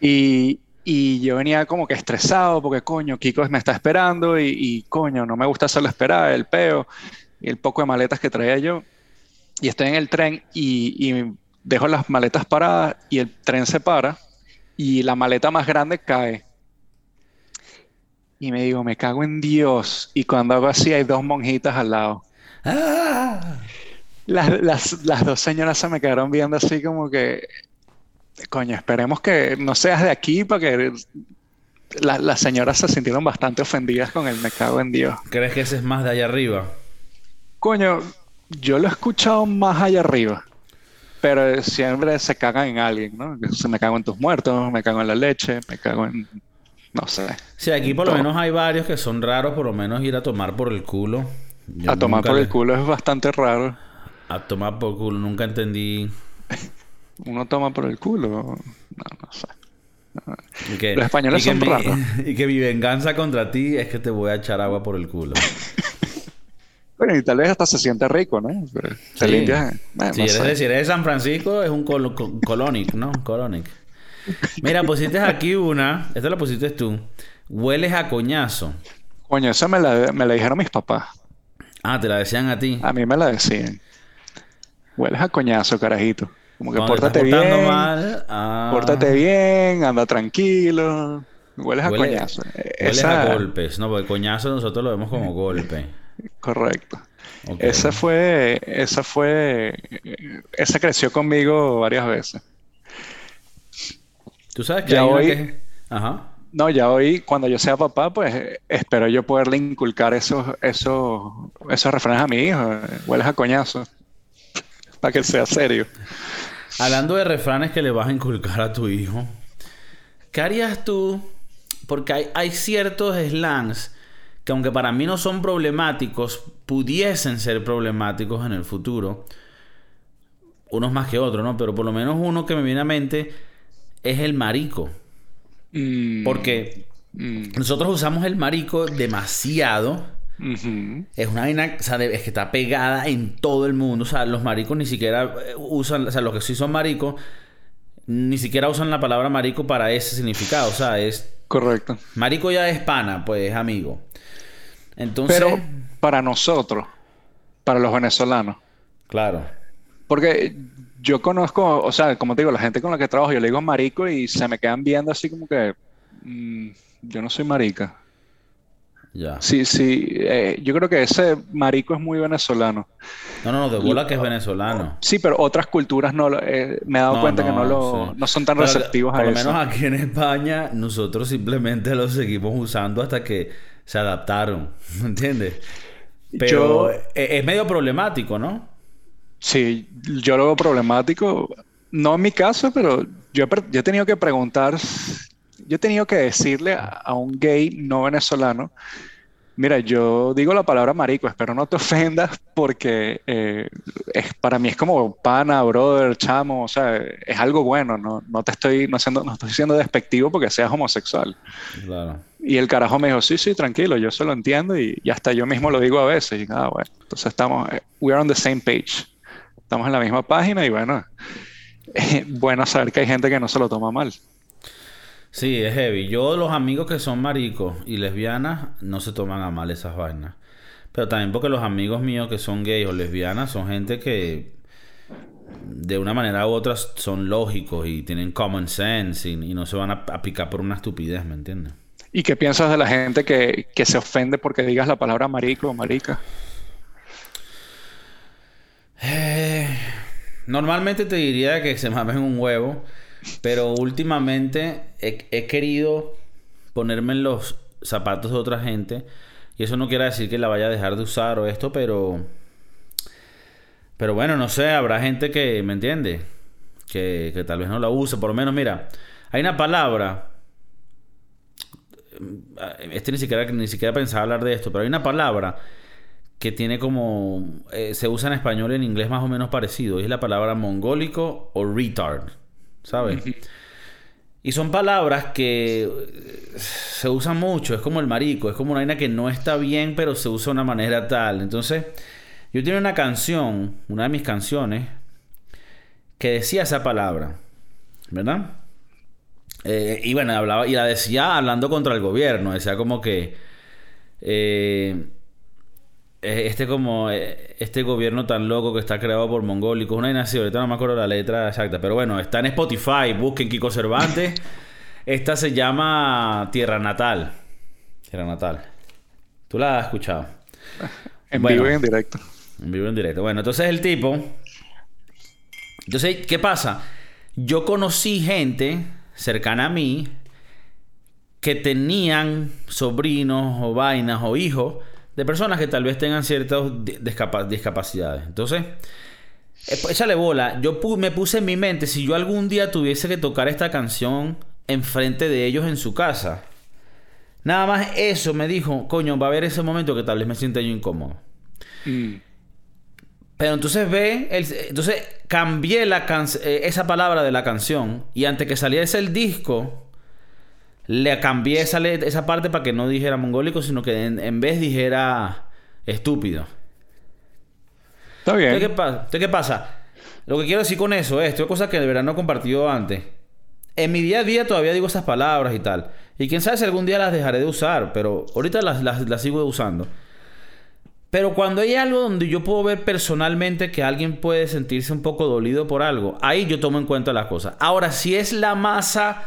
y, y yo venía como que estresado porque coño, Kiko me está esperando y, y, coño, no me gusta hacerlo esperar, el peo y el poco de maletas que traía yo. Y estoy en el tren y, y dejo las maletas paradas y el tren se para y la maleta más grande cae. Y me digo, me cago en Dios. Y cuando hago así hay dos monjitas al lado. ¡Ah! Las, las, las dos señoras se me quedaron viendo así como que, coño, esperemos que no seas de aquí para que la- las señoras se sintieron bastante ofendidas con el me cago en Dios. ¿Crees que ese es más de allá arriba? Coño, yo lo he escuchado más allá arriba, pero siempre se cagan en alguien, ¿no? Se me cago en tus muertos, me cago en la leche, me cago en... no sé. Sí, aquí por lo menos hay varios que son raros, por lo menos ir a tomar por el culo. Yo a tomar por el culo es bastante raro. A tomar por culo, nunca entendí. Uno toma por el culo. No, no sé. Y que, Los españoles y son mi- raros. Y que mi venganza contra ti es que te voy a echar agua por el culo. Bueno, y tal vez hasta se siente rico, ¿no? Pero te Sí. limpias. bueno, si, eres, de- si eres de San Francisco, es un col- co- colonic, ¿no? Colonic. Mira, pusiste aquí una. Esta la pusiste tú. Hueles a coñazo. Coño, eso me la, me la dijeron mis papás. Ah, te la decían a ti. A mí me la decían. Hueles a coñazo, carajito. Como que Cuando pórtate bien. mal. ah, Pórtate bien, anda tranquilo. Hueles a coñazo. Hueles Esa- a golpes, ¿no? Porque coñazo nosotros lo vemos como golpe. Correcto. Esa fue, esa fue, esa creció conmigo varias veces. Tú sabes que Ya hoy- que... Ajá. No, ya hoy, cuando yo sea papá, pues eh, espero yo poderle inculcar esos, esos, esos refranes a mi hijo. Hueles a coñazo. Para que sea serio. Hablando de refranes que le vas a inculcar a tu hijo, ¿qué harías tú? Porque hay, hay ciertos slangs que aunque para mí no son problemáticos, pudiesen ser problemáticos en el futuro. Unos más que otros, ¿no? Pero por lo menos uno que me viene a mente es el marico. Mm, Porque mm, nosotros usamos el marico demasiado. Es una vaina, o sea, de- es que está pegada en todo el mundo. O sea, los maricos ni siquiera eh, usan, o sea, los que sí son maricos, ni siquiera usan la palabra marico para ese significado. O sea, es Correcto. marico ya es pana, pues es amigo. Entonces, Pero para nosotros, para los venezolanos, claro. porque yo conozco, o sea, como te digo, la gente con la que trabajo, yo le digo marico y se me quedan viendo así como que mm, yo no soy marica. Ya. Sí, sí. eh, yo creo que ese marico es muy venezolano. No, no, de bola que es venezolano. Sí, pero otras culturas no lo, eh, me he dado No, cuenta que no, no lo, sí. no son tan Pero, receptivos por a lo eso. menos aquí en España, nosotros simplemente lo seguimos usando hasta que se adaptaron. ¿Me entiendes? Pero Yo- es, medio problemático, ¿no? Sí, yo lo veo problemático. No en mi caso, pero yo he tenido que preguntar, yo he tenido que decirle a, a un gay no venezolano, mira, yo digo la palabra marico, espero no te ofendas porque eh, es, para mí es como pana, brother, chamo, o sea, es algo bueno, no, no te estoy, no, siendo, no estoy siendo despectivo porque seas homosexual. Claro. Y el carajo me dijo, sí, sí, tranquilo, yo se lo entiendo y, y hasta yo mismo lo digo a veces. Y, ah, bueno, entonces estamos, eh, we are on the same page. Estamos en la misma página y bueno, eh, bueno saber que hay gente que no se lo toma mal. Sí, es heavy. Yo, los amigos que son maricos y lesbianas, no se toman a mal esas vainas. Pero también porque los amigos míos que son gays o lesbianas son gente que de una manera u otra son lógicos y tienen common sense y, y no se van a, a picar por una estupidez, ¿me entiendes? ¿Y qué piensas de la gente que, que se ofende porque digas la palabra marico o marica? Eh, normalmente te diría que se mamen un huevo, pero últimamente he, querido ponerme en los zapatos de otra gente. Y eso no quiere decir que la vaya a dejar de usar o esto, pero pero bueno, no sé, habrá gente que me entiende, que, que tal vez no la use, por lo menos mira, hay una palabra este ni siquiera ni siquiera pensaba hablar de esto, pero hay una palabra que tiene como eh, se usa en español y en inglés más o menos parecido, es la palabra mongólico o retard, ¿sabes? Y son palabras que eh, se usan mucho, es como el marico, es como una vaina que no está bien, pero se usa de una manera tal. Entonces, yo tenía una canción, una de mis canciones, que decía esa palabra, ¿verdad? Eh, y bueno, hablaba, y la decía hablando contra el gobierno, decía como que eh, eh, este como eh, este gobierno tan loco que está creado por mongólicos, una nación, ahorita no me acuerdo la letra exacta, pero bueno, está en Spotify, busquen Kiko Cervantes. Esta se llama Tierra Natal. Tierra Natal. ¿Tú la has escuchado? En Bueno. vivo y en directo. En vivo en directo. Bueno, entonces el tipo. Entonces, ¿qué pasa? Yo conocí gente cercana a mí que tenían sobrinos o vainas o hijos de personas que tal vez tengan ciertas di- discapa- discapacidades. Entonces, eh, pues, échale bola. Yo pu- me puse en mi mente si yo algún día tuviese que tocar esta canción enfrente de ellos en su casa. Nada más eso me dijo, coño, va a haber ese momento que tal vez me sienta yo incómodo. Mm. Pero entonces ve, el- entonces cambié la eh, esa palabra de la canción y antes que saliese el disco, le cambié esa, esa parte para que no dijera mongólico, sino que en, en vez dijera estúpido. Está bien. Entonces, ¿qué, pa- entonces, ¿qué pasa? Lo que quiero decir con eso es, esto es cosa que de verdad no he compartido antes. En mi día a día todavía digo esas palabras y tal. Y quién sabe si algún día las dejaré de usar, pero ahorita las, las, las sigo usando. Pero cuando hay algo donde yo puedo ver personalmente que alguien puede sentirse un poco dolido por algo, ahí yo tomo en cuenta las cosas. Ahora, si es la masa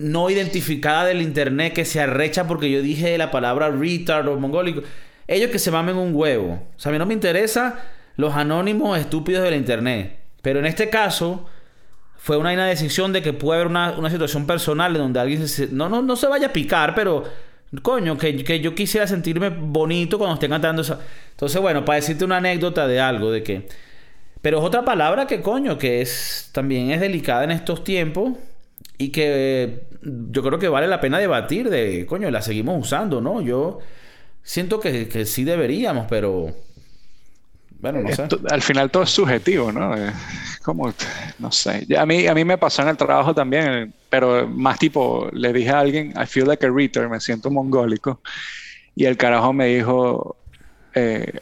no identificada del internet que se arrecha porque yo dije la palabra retard o mongólico, ellos que se mamen un huevo. O sea, a mí no me interesa los anónimos estúpidos del internet. Pero en este caso, fue una, una decisión de que puede haber una, una situación personal en donde alguien se, no, no, no se vaya a picar, pero coño, que, que yo quisiera sentirme bonito cuando estén cantando esa. Entonces, bueno, para decirte una anécdota de algo, de que. Pero es otra palabra que coño, que es también es delicada en estos tiempos y que eh, yo creo que vale la pena debatir de, coño, la seguimos usando, ¿no? Yo siento que, que sí deberíamos, pero bueno, no sé. Al final todo es subjetivo, ¿no? Es como, no sé. A mí, a mí me pasó en el trabajo también, eh, pero más tipo, le dije a alguien, I feel like a reader, me siento mongólico. Y el carajo me dijo, eh,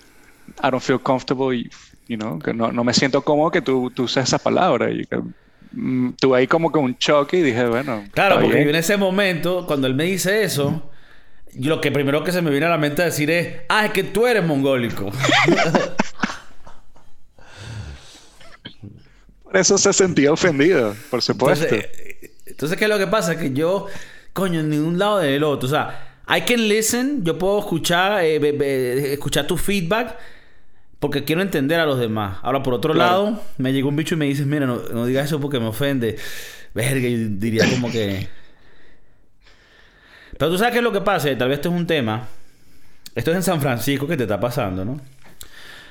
I don't feel comfortable, you, know, que no, no me siento cómodo que tú, tú uses esa palabra. Y que, mm, tuve ahí como que un choque y dije, bueno, Claro, porque bien. yo en ese momento, cuando él me dice eso, lo que primero que se me viene a la mente a decir es, ah, es que tú eres mongólico. Por eso se sentía ofendido, por supuesto. Entonces, eh, entonces, ¿qué es lo que pasa? Que yo, coño, en ningún lado del otro. O sea, I can listen, yo puedo escuchar, eh, escuchar tu feedback porque quiero entender a los demás. Ahora, por otro lado, me llegó un bicho y me dices, mira, no, no digas eso porque me ofende. Verga, yo diría como que... Pero tú sabes qué es lo que pasa, y tal vez esto es un tema. Esto es en San Francisco que te está pasando, ¿no?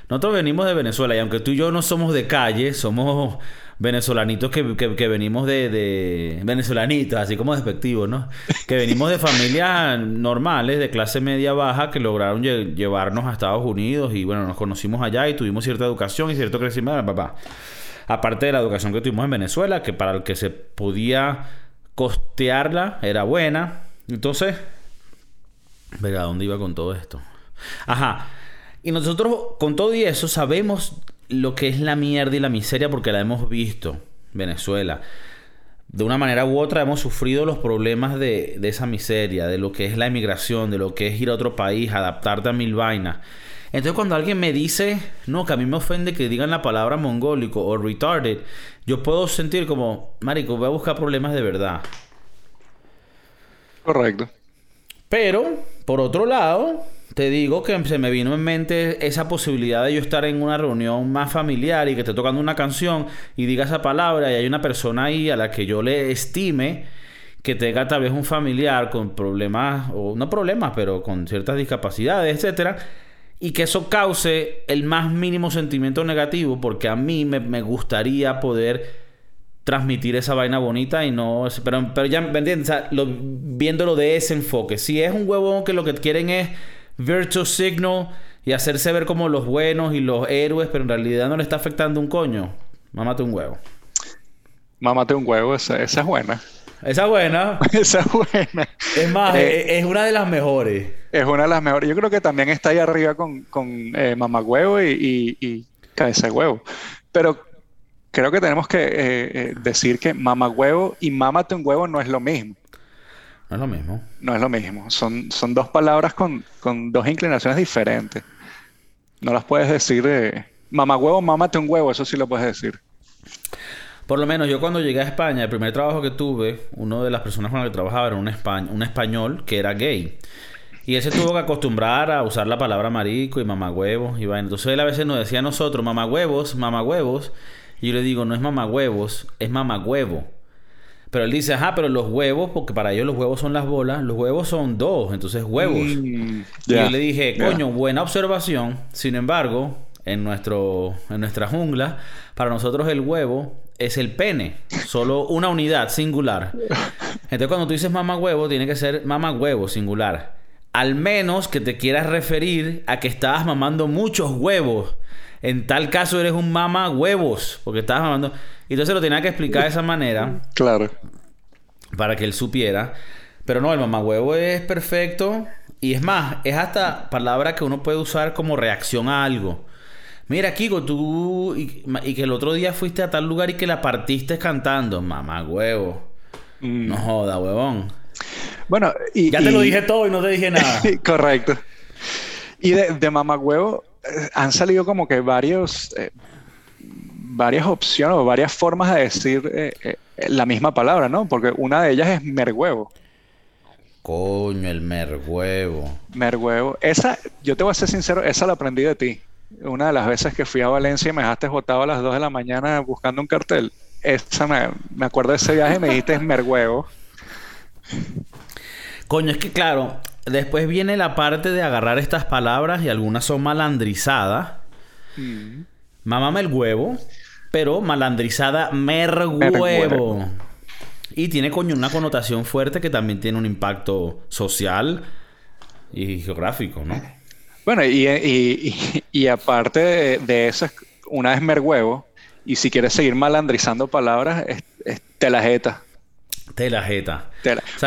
Nosotros venimos de Venezuela y aunque tú y yo no somos de calle, somos venezolanitos que, venimos de, de, venezolanitos, así como despectivos, ¿no? Que venimos de familias normales, de clase media baja, que lograron llevarnos a Estados Unidos y bueno, nos conocimos allá y tuvimos cierta educación y cierto crecimiento, papá. Aparte de la educación que tuvimos en Venezuela, que para el que se podía costearla era buena. Entonces, Venga, ¿dónde iba con todo esto? Ajá. Y nosotros con todo y eso sabemos lo que es la mierda y la miseria porque la hemos visto. Venezuela. De una manera u otra hemos sufrido los problemas de, esa miseria, de lo que es la emigración, de lo que es ir a otro país, adaptarte a mil vainas. Entonces cuando alguien me dice, no, que a mí me ofende que digan la palabra mongólico o retarded, yo puedo sentir como, marico, voy a buscar problemas de verdad. Correcto. Pero, por otro lado, te digo que se me vino en mente esa posibilidad de yo estar en una reunión más familiar y que esté tocando una canción y diga esa palabra y hay una persona ahí a la que yo le estime que tenga tal vez un familiar con problemas, o no problemas, pero con ciertas discapacidades, etcétera, y que eso cause el más mínimo sentimiento negativo, porque a mí me, me gustaría poder transmitir esa vaina bonita y no... Pero, pero ya, ¿me entiendes? O sea, viéndolo de ese enfoque. Si es un huevón que lo que quieren es virtual signal y hacerse ver como los buenos y los héroes, pero en realidad no le está afectando un coño, mámate un huevo. Mámate un huevo, esa, esa es buena. Esa es buena. esa es buena. Es más, eh, es, una de las mejores. Es una de las mejores. Yo creo que también está ahí arriba con, con eh, mamagüevo y, y, y cabeza de huevo. Pero creo que tenemos que eh, eh, decir que mamá huevo y mámate un huevo no es lo mismo. No es lo mismo. No es lo mismo. Son, son dos palabras con, dos inclinaciones diferentes. No las puedes decir de mamá huevo, mámate un huevo, eso sí lo puedes decir. Por lo menos yo cuando llegué a España, el primer trabajo que tuve, una de las personas con las que trabajaba era un, un español que era gay. Y ese tuvo que acostumbrar a usar la palabra marico y mamagüevos. Y bueno, entonces él a veces nos decía a nosotros mamagüevos, mamagüevos. Y yo le digo, no es mamagüevos, es mamagüevo. Pero él dice, ajá, pero los huevos, porque para ellos los huevos son las bolas, los huevos son dos, entonces huevos. Mm, y yo le dije, coño, buena observación. Sin embargo, en, nuestro, en nuestra jungla, para nosotros el huevo es el pene, solo una unidad singular. Entonces cuando tú dices mamá huevo, tiene que ser mamá huevo singular. Al menos que te quieras referir a que estabas mamando muchos huevos. En tal caso eres un mama huevos, porque estabas mamando. Y entonces lo tenía que explicar de esa manera. Claro. Para que él supiera. Pero no, el mamá huevo es perfecto. Y es más, es hasta palabra que uno puede usar como reacción a algo. Mira, Kiko, tú. Y, que el otro día fuiste a tal lugar y que la partiste cantando. Mamá huevo. Mm. No joda, huevón. Bueno, y. Ya te lo dije todo y no te dije nada. Correcto. Y de, de mamá huevo, han salido como que varios, eh, varias opciones o varias formas de decir eh, eh, la misma palabra, ¿no? Porque una de ellas es merhuevo. Coño, el merhuevo. Merhuevo. Esa, yo te voy a ser sincero, esa la aprendí de ti. Una de las veces que fui a Valencia y me dejaste botado a las 2 de la mañana buscando un cartel. Esa me, me acuerdo de ese viaje y me dijiste merhuevo. Coño, es que claro, Después viene la parte de agarrar estas palabras y algunas son malandrizadas. Mm. Mamame el huevo, pero malandrizada merhuevo. Y tiene coño una connotación fuerte que también tiene un impacto social y geográfico, ¿no? Bueno, y, aparte de, de, eso, una vez merhuevo, y si quieres seguir malandrizando palabras, es, es telajeta. Telajeta.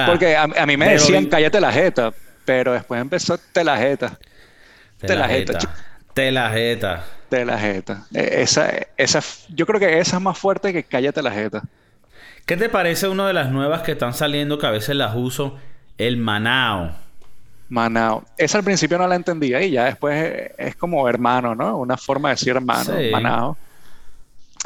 Porque a, mí me decían cállate la jeta, pero después empezó Telajeta. Telajeta. Telajeta. Telajeta. Esa, esa, yo creo que esa es más fuerte que Cállate la jeta. ¿Qué te parece una de las nuevas que están saliendo que a veces las uso? El Manao. Manao. Esa al principio no la entendía y ya después es, como hermano, ¿no? Una forma de decir hermano. Manao.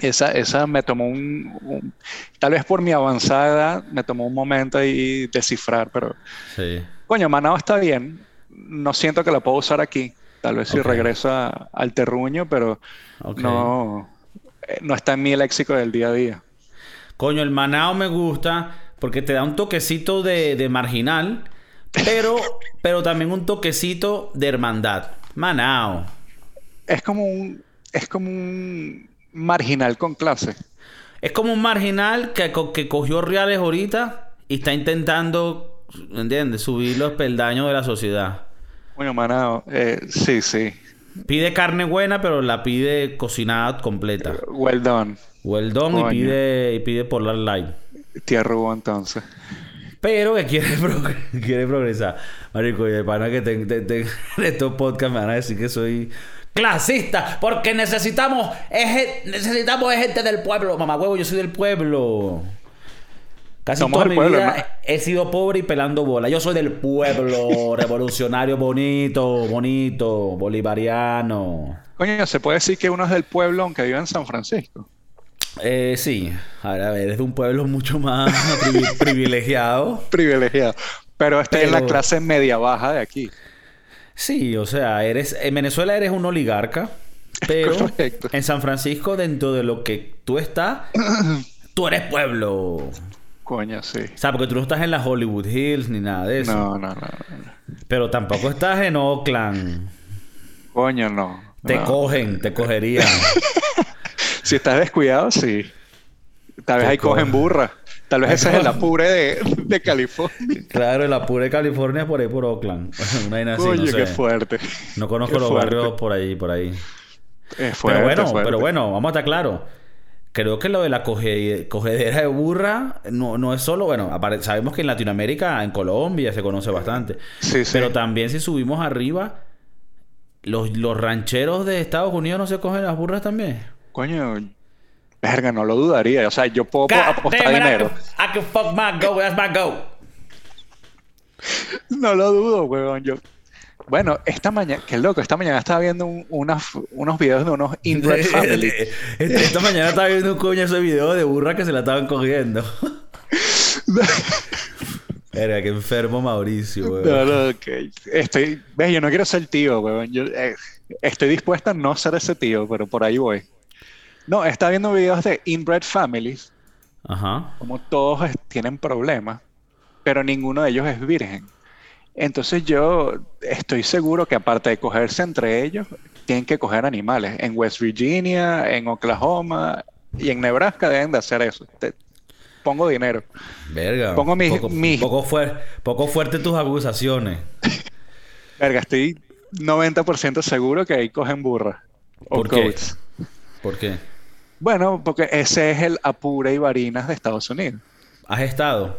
Esa, esa me tomó un, Tal vez por mi avanzada edad me tomó un momento ahí descifrar, pero... Sí Coño, Manao está bien. No siento que la puedo usar aquí. Tal vez si Ok. regreso a- al terruño, pero no, eh, no está en mi léxico del día a día. Coño, el manao me gusta porque te da un toquecito de, de marginal, pero, pero también un toquecito de hermandad. Manao. Es como un, es como un marginal con clase. Es como un marginal que, que cogió reales ahorita y está intentando, ¿entiendes? Subir los peldaños de la sociedad. Coño, Manao, eh, sí, sí. Pide carne buena, pero la pide cocinada completa. Well done. Well done y pide, y pide por la light. Tierra Hugo, entonces. Pero que quiere, quiere progresar. Marico, y de pana que te, te- te- estos podcasts me van a decir que soy clasista. Porque necesitamos, necesitamos es gente del pueblo. Mamá huevo, yo soy del pueblo. Casi Somos toda mi pueblo, vida ¿no? he sido pobre y pelando bola. Yo soy del pueblo, revolucionario bonito, bonito, bolivariano. Coño, se puede decir que uno es del pueblo aunque vive en San Francisco. Eh, sí, a ver, a ver, es de un pueblo mucho más privi- privilegiado. Privilegiado. Pero estoy en la clase media baja de aquí. Sí, o sea, eres en Venezuela eres un oligarca, pero Correcto. en San Francisco dentro de lo que tú estás, tú eres pueblo. Coño, sí. O sea, porque tú no estás en las Hollywood Hills ni nada de eso. No, no, no. no. Pero tampoco estás en Oakland. Coño, no. Te no. cogen, te cogerían. Si estás descuidado, sí. Tal vez Te ahí cogen cogen. burra. Tal vez ese es el apure de, de California. claro, en la pura de California por ahí por Oakland. Una vaina así, Coño, no sé. qué fuerte. No conozco Qué los fuerte. barrios por ahí, por ahí. Es fuerte, pero bueno, fuerte. pero bueno, vamos a estar claros. Creo que lo de la coge- cogedera de burra no, no es solo, bueno, sabemos que en Latinoamérica, en Colombia se conoce bastante. Sí, sí. Pero también si subimos arriba, los, los rancheros de Estados Unidos no se cogen las burras también. Coño, verga, no lo dudaría. O sea, yo puedo God apostar it, I dinero. can- I can fuck my go, that's my go. No lo dudo, weón. Yo... Bueno, esta mañana, qué loco, esta mañana estaba viendo un- unas- unos videos de unos inbred family. Este- Esta mañana estaba viendo un coño ese video de burra que se la estaban cogiendo. Verga, qué enfermo Mauricio, weón. No, no, ok. Estoy, ves, yo no quiero ser tío, weón. Yo eh, estoy dispuesta a no ser ese tío, pero por ahí voy. No, estaba viendo videos de inbred families, Ajá. como todos tienen problemas, pero ninguno de ellos es virgen. Entonces yo estoy seguro que aparte de cogerse entre ellos, tienen que coger animales. En West Virginia, en Oklahoma y en Nebraska deben de hacer eso. Te- pongo dinero. Verga. Pongo mi- poco, mi- poco, fuer- poco fuerte tus acusaciones. Verga, estoy 90% seguro que ahí cogen burras. O ¿Por qué? ¿Por qué? Bueno, porque ese es el apure y varinas de Estados Unidos. ¿Has estado?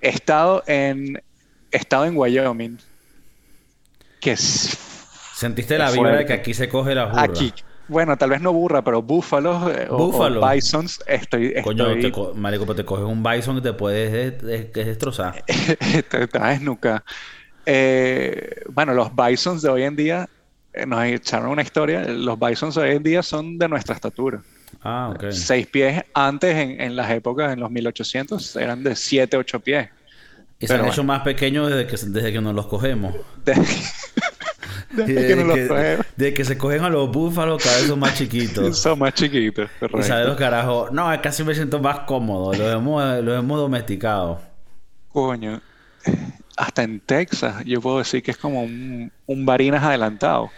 He estado en, estado en Wyoming, que es ¿Sentiste la vibra de que aquí se coge la burra? aquí. Bueno, tal vez no burra, pero búfalos eh, o- Búfalo. o, bisons. Estoy, Coño, estoy te co- marico, pero te coges un bison y te puedes des- des- des- destrozar. te, te vas a desnucar. Eh, bueno, los bisons de hoy en día, eh, nos echaron una historia. Los bisons de hoy en día son de nuestra estatura. Ah, ok. Seis pies antes, en, en las épocas, en los 1800, eran de siete, ocho pies. Y se han hecho más pequeños desde que, desde que nos los cogemos. De- desde que nos los cogemos. de que se cogen a los búfalos, cada vez son más chiquitos. Son más chiquitos, y correcto. sabes los carajos, no, casi me siento más cómodo. Los hemos, los hemos domesticado. Coño, hasta en Texas yo puedo decir que es como un, un varinas adelantado.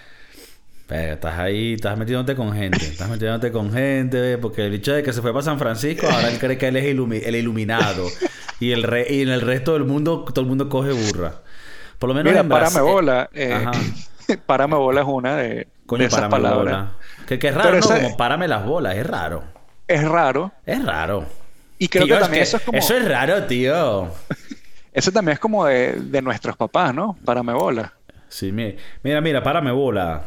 Pero estás ahí, estás metiéndote con gente, estás metiéndote con gente, porque el hecho de que se fue para San Francisco, ahora él cree que él es ilumi- el iluminado. Y, el re- y en el resto del mundo, todo el mundo coge burra. Por lo menos Mira, en Brasil. párame bola. eh, Ajá. párame bola es una de, de Coño, esas párame palabras. bola. Que, que es raro, ¿no? Como párame las bolas, es raro. Es raro. Es raro. Y creo Tío, que es también eso es como... Eso es raro, tío. Eso también es como de, de nuestros papás, ¿no? Párame bola. Sí, mi- mira, mira, párame bola.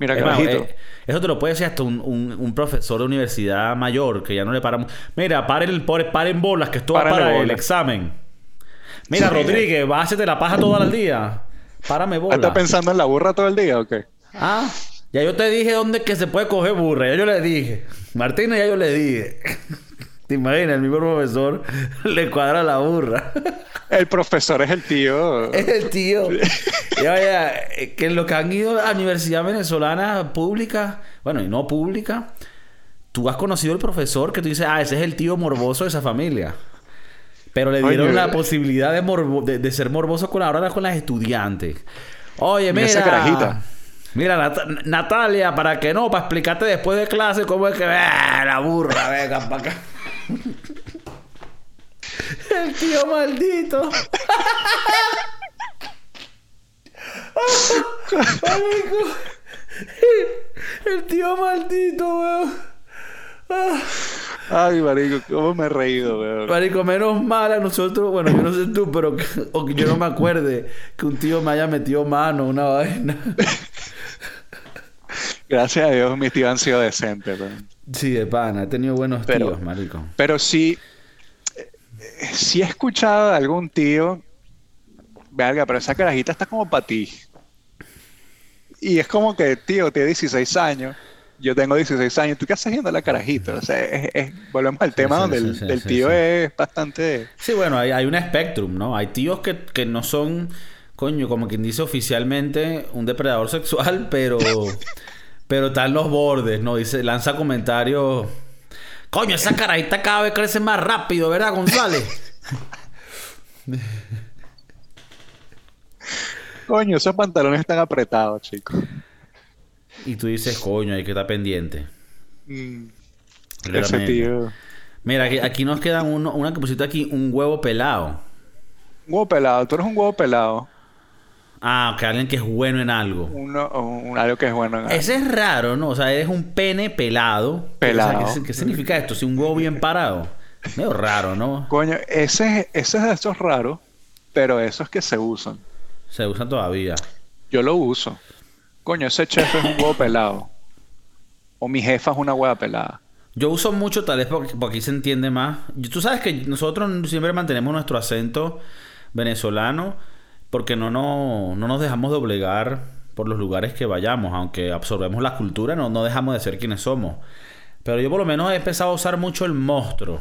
Mira, Es más, carajito. eh, eso te lo puede decir hasta un, un- un profesor de universidad mayor que ya no le paramos. Mira, paren, paren, paren bolas, que esto va para el examen. Mira, Sí. Rodríguez, vas a hacerte la paja todo el día. Párame bola. ¿Estás pensando en la burra todo el día o qué? Ah, ya yo te dije dónde es que se puede coger burra. Ya yo le dije. Martina, ya yo le dije. ¿Te imaginas? El mismo profesor le cuadra la burra. El profesor es el tío. Es el tío. Y oye, que los que han ido a la universidad venezolana pública, bueno, y no pública, tú has conocido el profesor que tú dices, ah, ese es el tío morboso de esa familia. Pero le dieron Oye. la posibilidad de, morbo- de, de ser morboso con ahora con las estudiantes. Oye, Mira mira. esa carajita. Mira, Nat- Natalia, para que no, para explicarte después de clase cómo es que. ¡Ah, la burra, venga para acá. El tío maldito. Marico. El tío maldito, weón. Ah. Ay, marico, cómo me he reído, weón. Marico, menos mal a nosotros, bueno, yo no sé tú, pero que, o que yo no me acuerde que un tío me haya metido mano, una vaina. Gracias a Dios mis tíos han sido decentes, weón. Sí, de pana, he tenido buenos Pero- tíos, marico. Pero sí, sí he escuchado de algún tío, verga, pero esa carajita está como para ti. Y es como que, tío, tiene 16 años, yo tengo 16 años, ¿tú qué haces viendo la carajita? O sea, es- es- volvemos al tema sí, donde sí, el, tío es bastante... Sí, bueno, hay, hay un spectrum, ¿no? Hay tíos que, que no son, coño, como quien dice oficialmente, un depredador sexual, pero, pero están los bordes, ¿no? Dice, lanza comentarios. Coño, esa carajita cada vez crece más rápido, ¿verdad, González? Coño, esos pantalones están apretados, chicos. y tú dices, coño, hay que estar pendiente. Mm, ese tío... Mira, aquí, aquí nos quedan uno, una que pusiste aquí, un huevo pelado. Un huevo pelado, tú eres un huevo pelado. Ah, que alguien que es bueno en algo. Uno, un- algo que es bueno en algo. Ese es raro, ¿no? O sea, eres un pene pelado. Pelado. O sea, ¿qué, qué significa esto? Si un huevo bien parado. Medio raro, ¿no? Coño, ese, ese es de estos raros, pero esos que se usan. Se usan todavía. Yo lo uso. Coño, ese chef es un huevo pelado. O mi jefa es una hueva pelada. Yo uso mucho tal vez porque, porque aquí se entiende más. Tú sabes que nosotros siempre mantenemos nuestro acento venezolano porque no, no, no nos dejamos doblegar por los lugares que vayamos. Aunque absorbemos la cultura, no, no dejamos de ser quienes somos. Pero yo por lo menos he empezado a usar mucho el monstruo.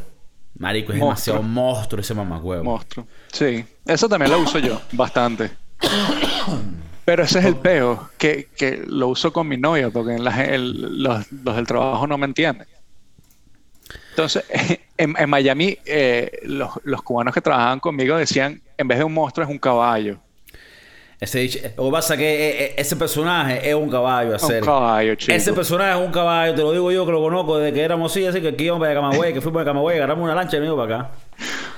Marico, es Monstruo. demasiado monstruo ese mamagüevo. Monstruo. Sí, eso también lo uso yo, bastante. Pero ese es el peo, que, que lo uso con mi novia, porque en la el- los, los del trabajo no me entienden. Entonces, en, en Miami, eh, los, los cubanos que trabajaban conmigo decían, en vez de un monstruo es un caballo. Ese, lo que pasa es que eh, eh, ese personaje es un caballo, Un caballo, chico. Ese personaje es un caballo, te lo digo yo que lo conozco desde que éramos así, así que aquí íbamos para Camagüey, que fuimos para Camagüey, agarramos una lancha y venimos para acá.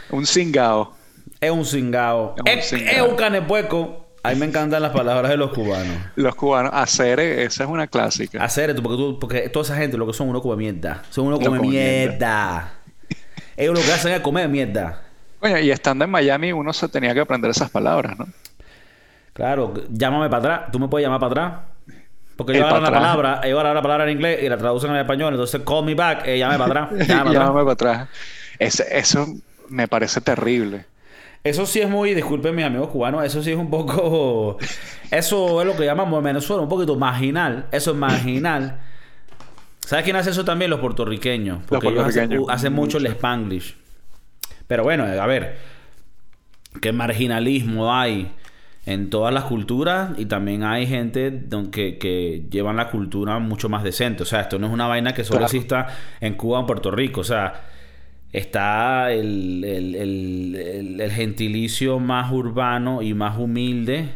Un cingao. Es un cingao. Es un Es, es un canepueco. A mí me encantan las palabras de los cubanos. Los cubanos, hacer, esa es una clásica. Hacer porque, tú, porque toda esa gente lo que son uno come mierda. Son uno come come mierda. Ellos lo que hacen es comer mierda. Coño, y estando en Miami, uno se tenía que aprender esas palabras, ¿no? Claro, llámame para atrás. Tú me puedes llamar para atrás. Porque El ellos agarran la pa' atrás. palabra, ellos agarran la palabra en inglés y la traducen en español. Entonces, call me back, eh, llame para atrás. Para Llámame para atrás. Ese- eso me parece terrible. Eso sí es muy, disculpen mis amigos cubanos, eso sí es un poco. Eso es lo que llamamos en Venezuela, un poquito marginal. Eso es marginal. ¿Sabes quién hace eso también? Los puertorriqueños. Porque ellos hacen, puertorriqueños. hacen mucho el spanglish. Pero bueno, a ver. ¿Qué marginalismo hay en todas las culturas? Y también hay gente que, que llevan la cultura mucho más decente. O sea, esto no es una vaina que solo Claro. exista en Cuba o en Puerto Rico. O sea, está el, el- el- el- gentilicio más urbano y más humilde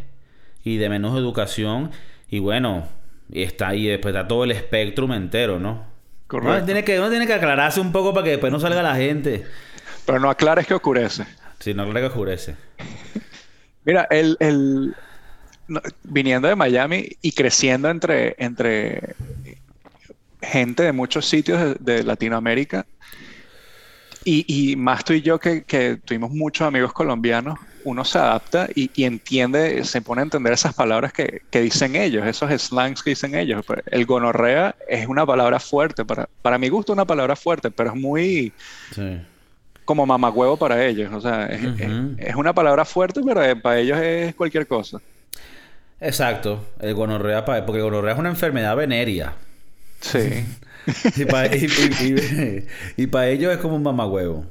y de menos educación. Y bueno, y está ahí, después está todo el espectrum entero, ¿no? Correcto. Uno tiene, que, uno tiene que aclararse un poco para que después no salga la gente. Pero no aclares que ocurrece. Si no, aclara que oscurece. Mira, el, el- no, viniendo de Miami y creciendo entre, entre gente de muchos sitios de, de Latinoamérica, y, y más tú y yo que, que tuvimos muchos amigos colombianos, uno se adapta y, y entiende, se pone a entender esas palabras que, que dicen ellos, esos slangs que dicen ellos. Pues, El gonorrea es una palabra fuerte, para, para mi gusto una palabra fuerte, pero es muy Sí. como mamagüevo para ellos. O sea, es, es- es una palabra fuerte, pero eh, para ellos es cualquier cosa. Exacto. El gonorrea, porque el gonorrea es una enfermedad venérea. Sí. y para ellos es como un mamagüevo.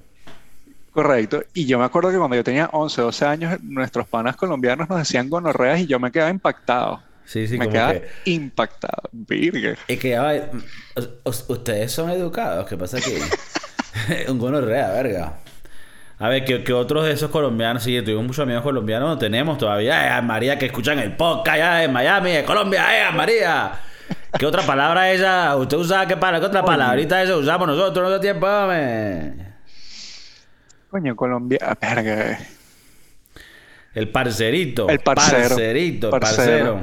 Correcto. Y yo me acuerdo que cuando yo tenía 11, 12 años, nuestros panas colombianos nos decían gonorreas y yo me quedaba impactado. Sí, sí, me quedaba impactado. Virgen. Es que ustedes son educados. ¿Qué pasa aquí? un gonorrea, verga. A ver, que, otros de esos colombianos, sí, tuvimos muchos amigos colombianos, no tenemos todavía. Eh, María, que escuchan el podcast allá en Miami, en Colombia, eh, María. ¿Qué otra palabra ella? ¿Usted usa qué, para, qué otra palabrita esa usamos nosotros en otro tiempo, Coño, Colombia, verga. El parcerito. El parcero. Parcerito, parcero.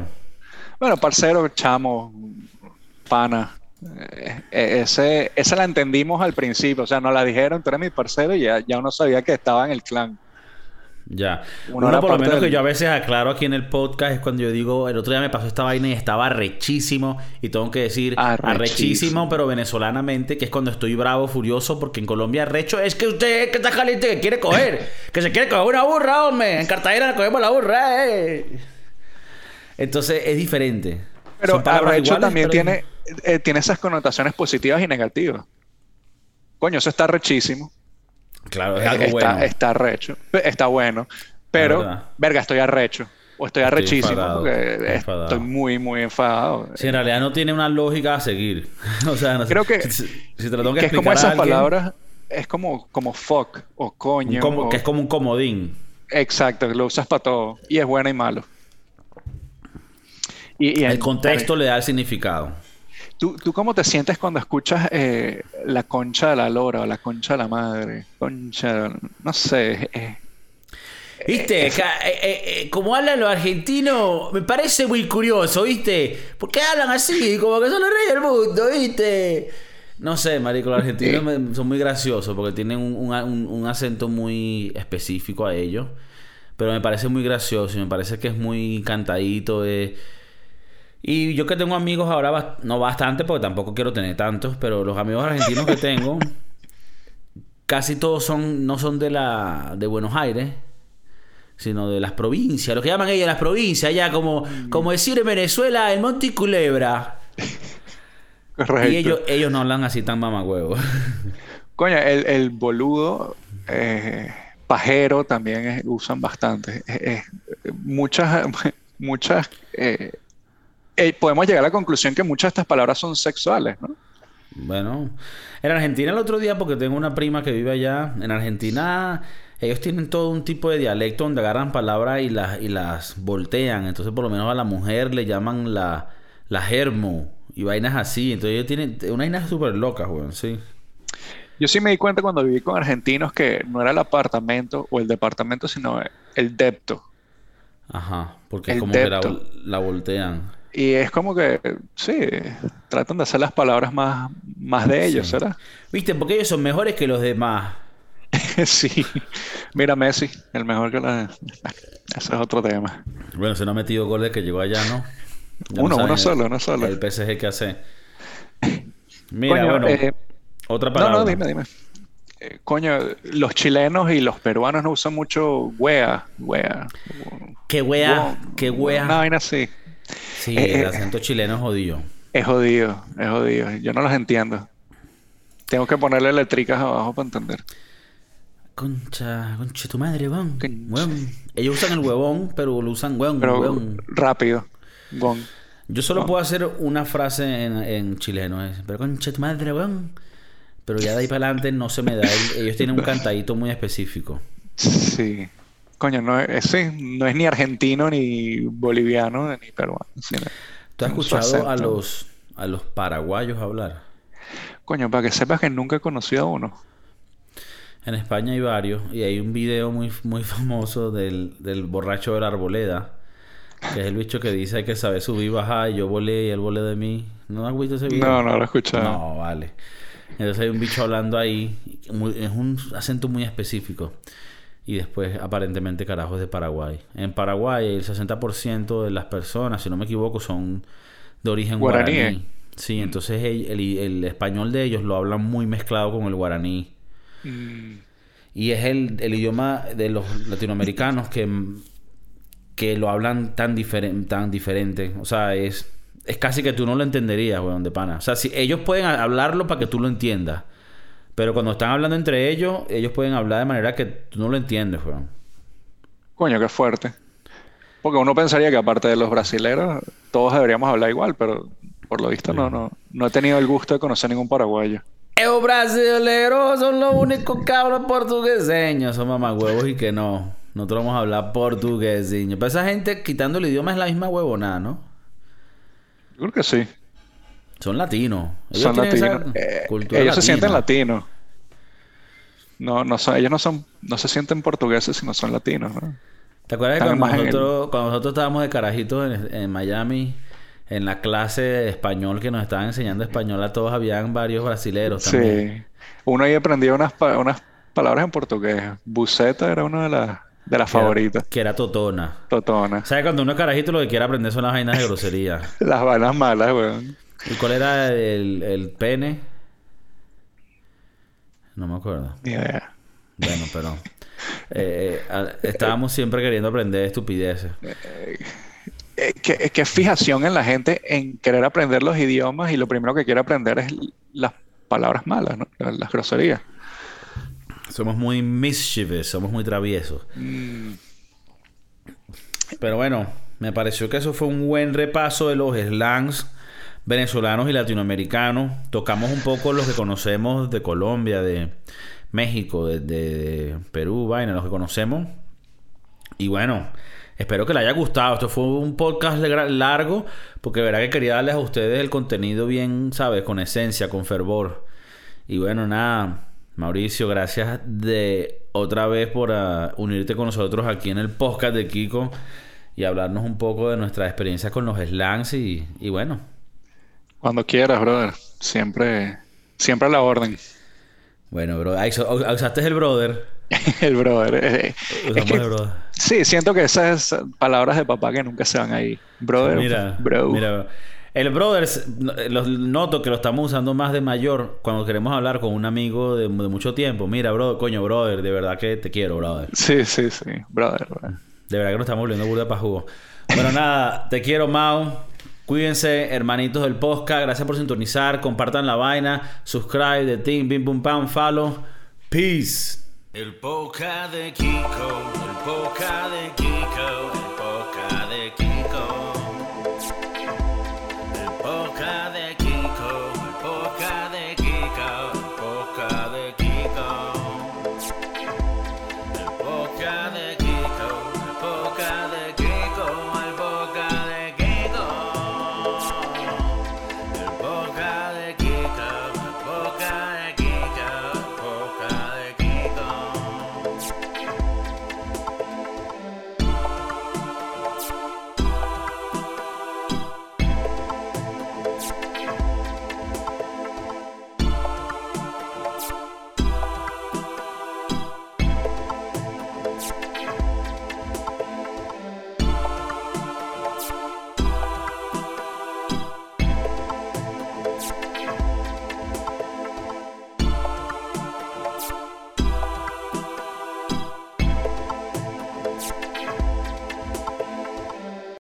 Bueno, parcero, chamo, pana. Eh, ese, esa la entendimos al principio, o sea, nos la dijeron, tú eres mi parcero y ya, ya uno sabía que estaba en el clan. Ya. Uno, por lo menos que yo a veces aclaro aquí en el podcast es cuando yo digo, el otro día me pasó esta vaina y estaba rechísimo. Y tengo que decir arrechísimo, pero venezolanamente, que es cuando estoy bravo, furioso, porque en Colombia recho es que usted que está caliente, que quiere coger, que se quiere coger una burra, hombre. En Cartagena cogemos la burra, eh. Entonces es diferente. Pero arrecho también tiene, eh, tiene esas connotaciones positivas y negativas. Coño, eso está rechísimo. Claro, es algo está, bueno. Está arrecho. Está bueno. Pero, verga, estoy arrecho. O estoy arrechísimo. porque estoy muy, muy enfadado. Si en realidad no tiene una lógica a seguir. o sea, no Creo que, si, te lo tengo que, es como esas palabras. Es como, como fuck o coño. Que es como un comodín. Exacto, lo usas para todo. Y es bueno y malo. Y, el contexto le da el significado. ¿Tú, ¿Tú, cómo te sientes cuando escuchas eh, la concha de la lora o la concha de la madre? Concha, no sé. Eh, ¿Viste? Eh, eh, como hablan los argentinos, me parece muy curioso, ¿viste? Porque hablan así, como que son los reyes del mundo, ¿viste? No sé, marico, los argentinos son muy graciosos porque tienen un, un, un, acento muy específico a ellos. Pero me parece muy gracioso y me parece que es muy cantadito. Eh, y yo que tengo amigos ahora, no bastante, porque tampoco quiero tener tantos, pero los amigos argentinos que tengo, casi todos son, no son de la de Buenos Aires, sino de las provincias, lo que llaman ellos las provincias, ya como, como decir en Venezuela el Monte Culebra. Correcto. Y ellos, ellos no hablan así tan mamagüevo. Coño, el, el boludo, eh, pajero también usan bastante. muchas, muchas eh, eh, podemos llegar a la conclusión que muchas de estas palabras son sexuales, ¿no? Bueno, en Argentina el otro día, porque tengo una prima que vive allá, en Argentina ellos tienen todo un tipo de dialecto donde agarran palabras y las, y las voltean. Entonces, por lo menos a la mujer le llaman la, la germo y vainas así. Entonces, ellos tienen una vaina súper loca, weón, sí. Yo sí me di cuenta cuando viví con argentinos que no era el apartamento o el departamento, sino el depto. Ajá, porque es como que la voltean. Y es como que, sí, tratan de hacer las palabras más, más de ellos, ¿verdad? ¿Viste? Porque ellos son mejores que los demás. sí. Mira Messi, el mejor que la... Ese es otro tema. Bueno, se no ha metido goles que llegó allá, ¿no? uno, uno solo, uno solo. El PSG que hace. Mira, bueno, eh, otra palabra. No, no, dime, dime. Eh, coño, los chilenos y los peruanos no usan mucho wea, wea. ¿Qué wea? ¿Qué wea? Una vaina así. Sí, eh, el eh, acento chileno es jodido. Es jodido, es jodido. Yo no los entiendo. Tengo que ponerle letricas abajo para entender. Concha, concha tu madre, weón. Ellos usan el huevón, pero lo usan weón, pero Rápido. Yo solo puedo hacer una frase en, chileno, es, pero concha tu madre, weón. Pero ya de ahí para adelante no se me da. ellos tienen un cantadito muy específico. Sí. Coño, no es, no es ni argentino, ni boliviano, ni peruano. ¿Tú has escuchado a los, a los paraguayos hablar? Coño, para que sepas que nunca he conocido a uno. En España hay varios y hay un video muy, muy famoso del, del borracho de la arboleda, que es el bicho que dice que saber subir y bajar, y yo volé y él volé de mí. ¿No has visto ese video? No, no lo he escuchado. No, vale. Entonces hay un bicho hablando ahí, es un acento muy específico y después aparentemente carajos de Paraguay. En Paraguay el 60% de las personas, si no me equivoco, son de origen guaraní. ¿eh? Sí, mm. entonces el, español de ellos lo hablan muy mezclado con el guaraní. Mm. Y es el, idioma de los latinoamericanos que, que lo hablan tan, diferente tan diferente. O sea, es es casi que tú no lo entenderías, weón, de pana. O sea, si ellos pueden hablarlo para que tú lo entiendas. Pero cuando están hablando entre ellos, ellos pueden hablar de manera que tú no lo entiendes, weón. Coño, qué fuerte. Porque uno pensaría que aparte de los brasileros, todos deberíamos hablar igual, pero por lo visto no, no, no he tenido el gusto de conocer ningún paraguayo. Los brasileros son los únicos que hablan portugueseño. Son mamagüevos y que no. Nosotros vamos a hablar portugueseño. Pero esa gente quitando el idioma es la misma huevonada, ¿no? Yo creo que sí. Son latinos. son latinos. Eh, ellos se sienten latinos. No, no son, ellos no son, no se sienten portugueses, sino son latinos, ¿no? ¿Te acuerdas de cuando nosotros, cuando nosotros estábamos de carajitos en, en Miami? en la clase de español que nos estaban enseñando español a todos, habían varios brasileros también. Sí. Uno ahí aprendía unas, unas palabras en portugués. Buceta era una de las de las favoritas. que era totona. Totona. ¿Sabes? Cuando uno es carajito lo que quiere aprender son las vainas de grosería. las vainas malas, weón. ¿Y cuál era el, el pene? No me acuerdo. Ni idea. Bueno, pero... Eh, eh, estábamos siempre queriendo aprender estupideces. Eh, eh, que, fijación en la gente en querer aprender los idiomas y lo primero que quiere aprender es las palabras malas, ¿no? las groserías. Somos muy mischievous, somos muy traviesos. Mm. Pero bueno, me pareció que eso fue un buen repaso de los slangs venezolanos y latinoamericanos. Tocamos un poco los que conocemos de Colombia, de México, de, de Perú, vaina, los que conocemos. Y bueno, Espero que les haya gustado. Esto fue un podcast largo porque verá que quería darles a ustedes el contenido bien, ¿sabes? Con esencia, con fervor. Y bueno, nada, Mauricio, gracias de otra vez por ah, unirte con nosotros aquí en el podcast de Kiko y hablarnos un poco de nuestra experiencia con los slangs y, y bueno. Cuando quieras, brother. Siempre, siempre a la orden. Bueno, bro. ¿Usaste el brother? el brother. Eh, es el brother. Sí, siento que esas palabras de papá que nunca se van ahí. Brother, mira, bro. Mira, el brother, lo, noto que lo estamos usando más de mayor cuando queremos hablar con un amigo de, mucho tiempo. Mira, bro, coño, brother, de verdad que te quiero, brother. Sí, sí, sí, brother. De verdad que nos estamos volviendo burda para jugo. Bueno, nada, te quiero, Mau. Cuídense, hermanitos del podcast. Gracias por sintonizar. Compartan la vaina. Subscribe de Team, Bim Bum Pam, follow. Peace. El poca de Kiko, el poca de Kiko.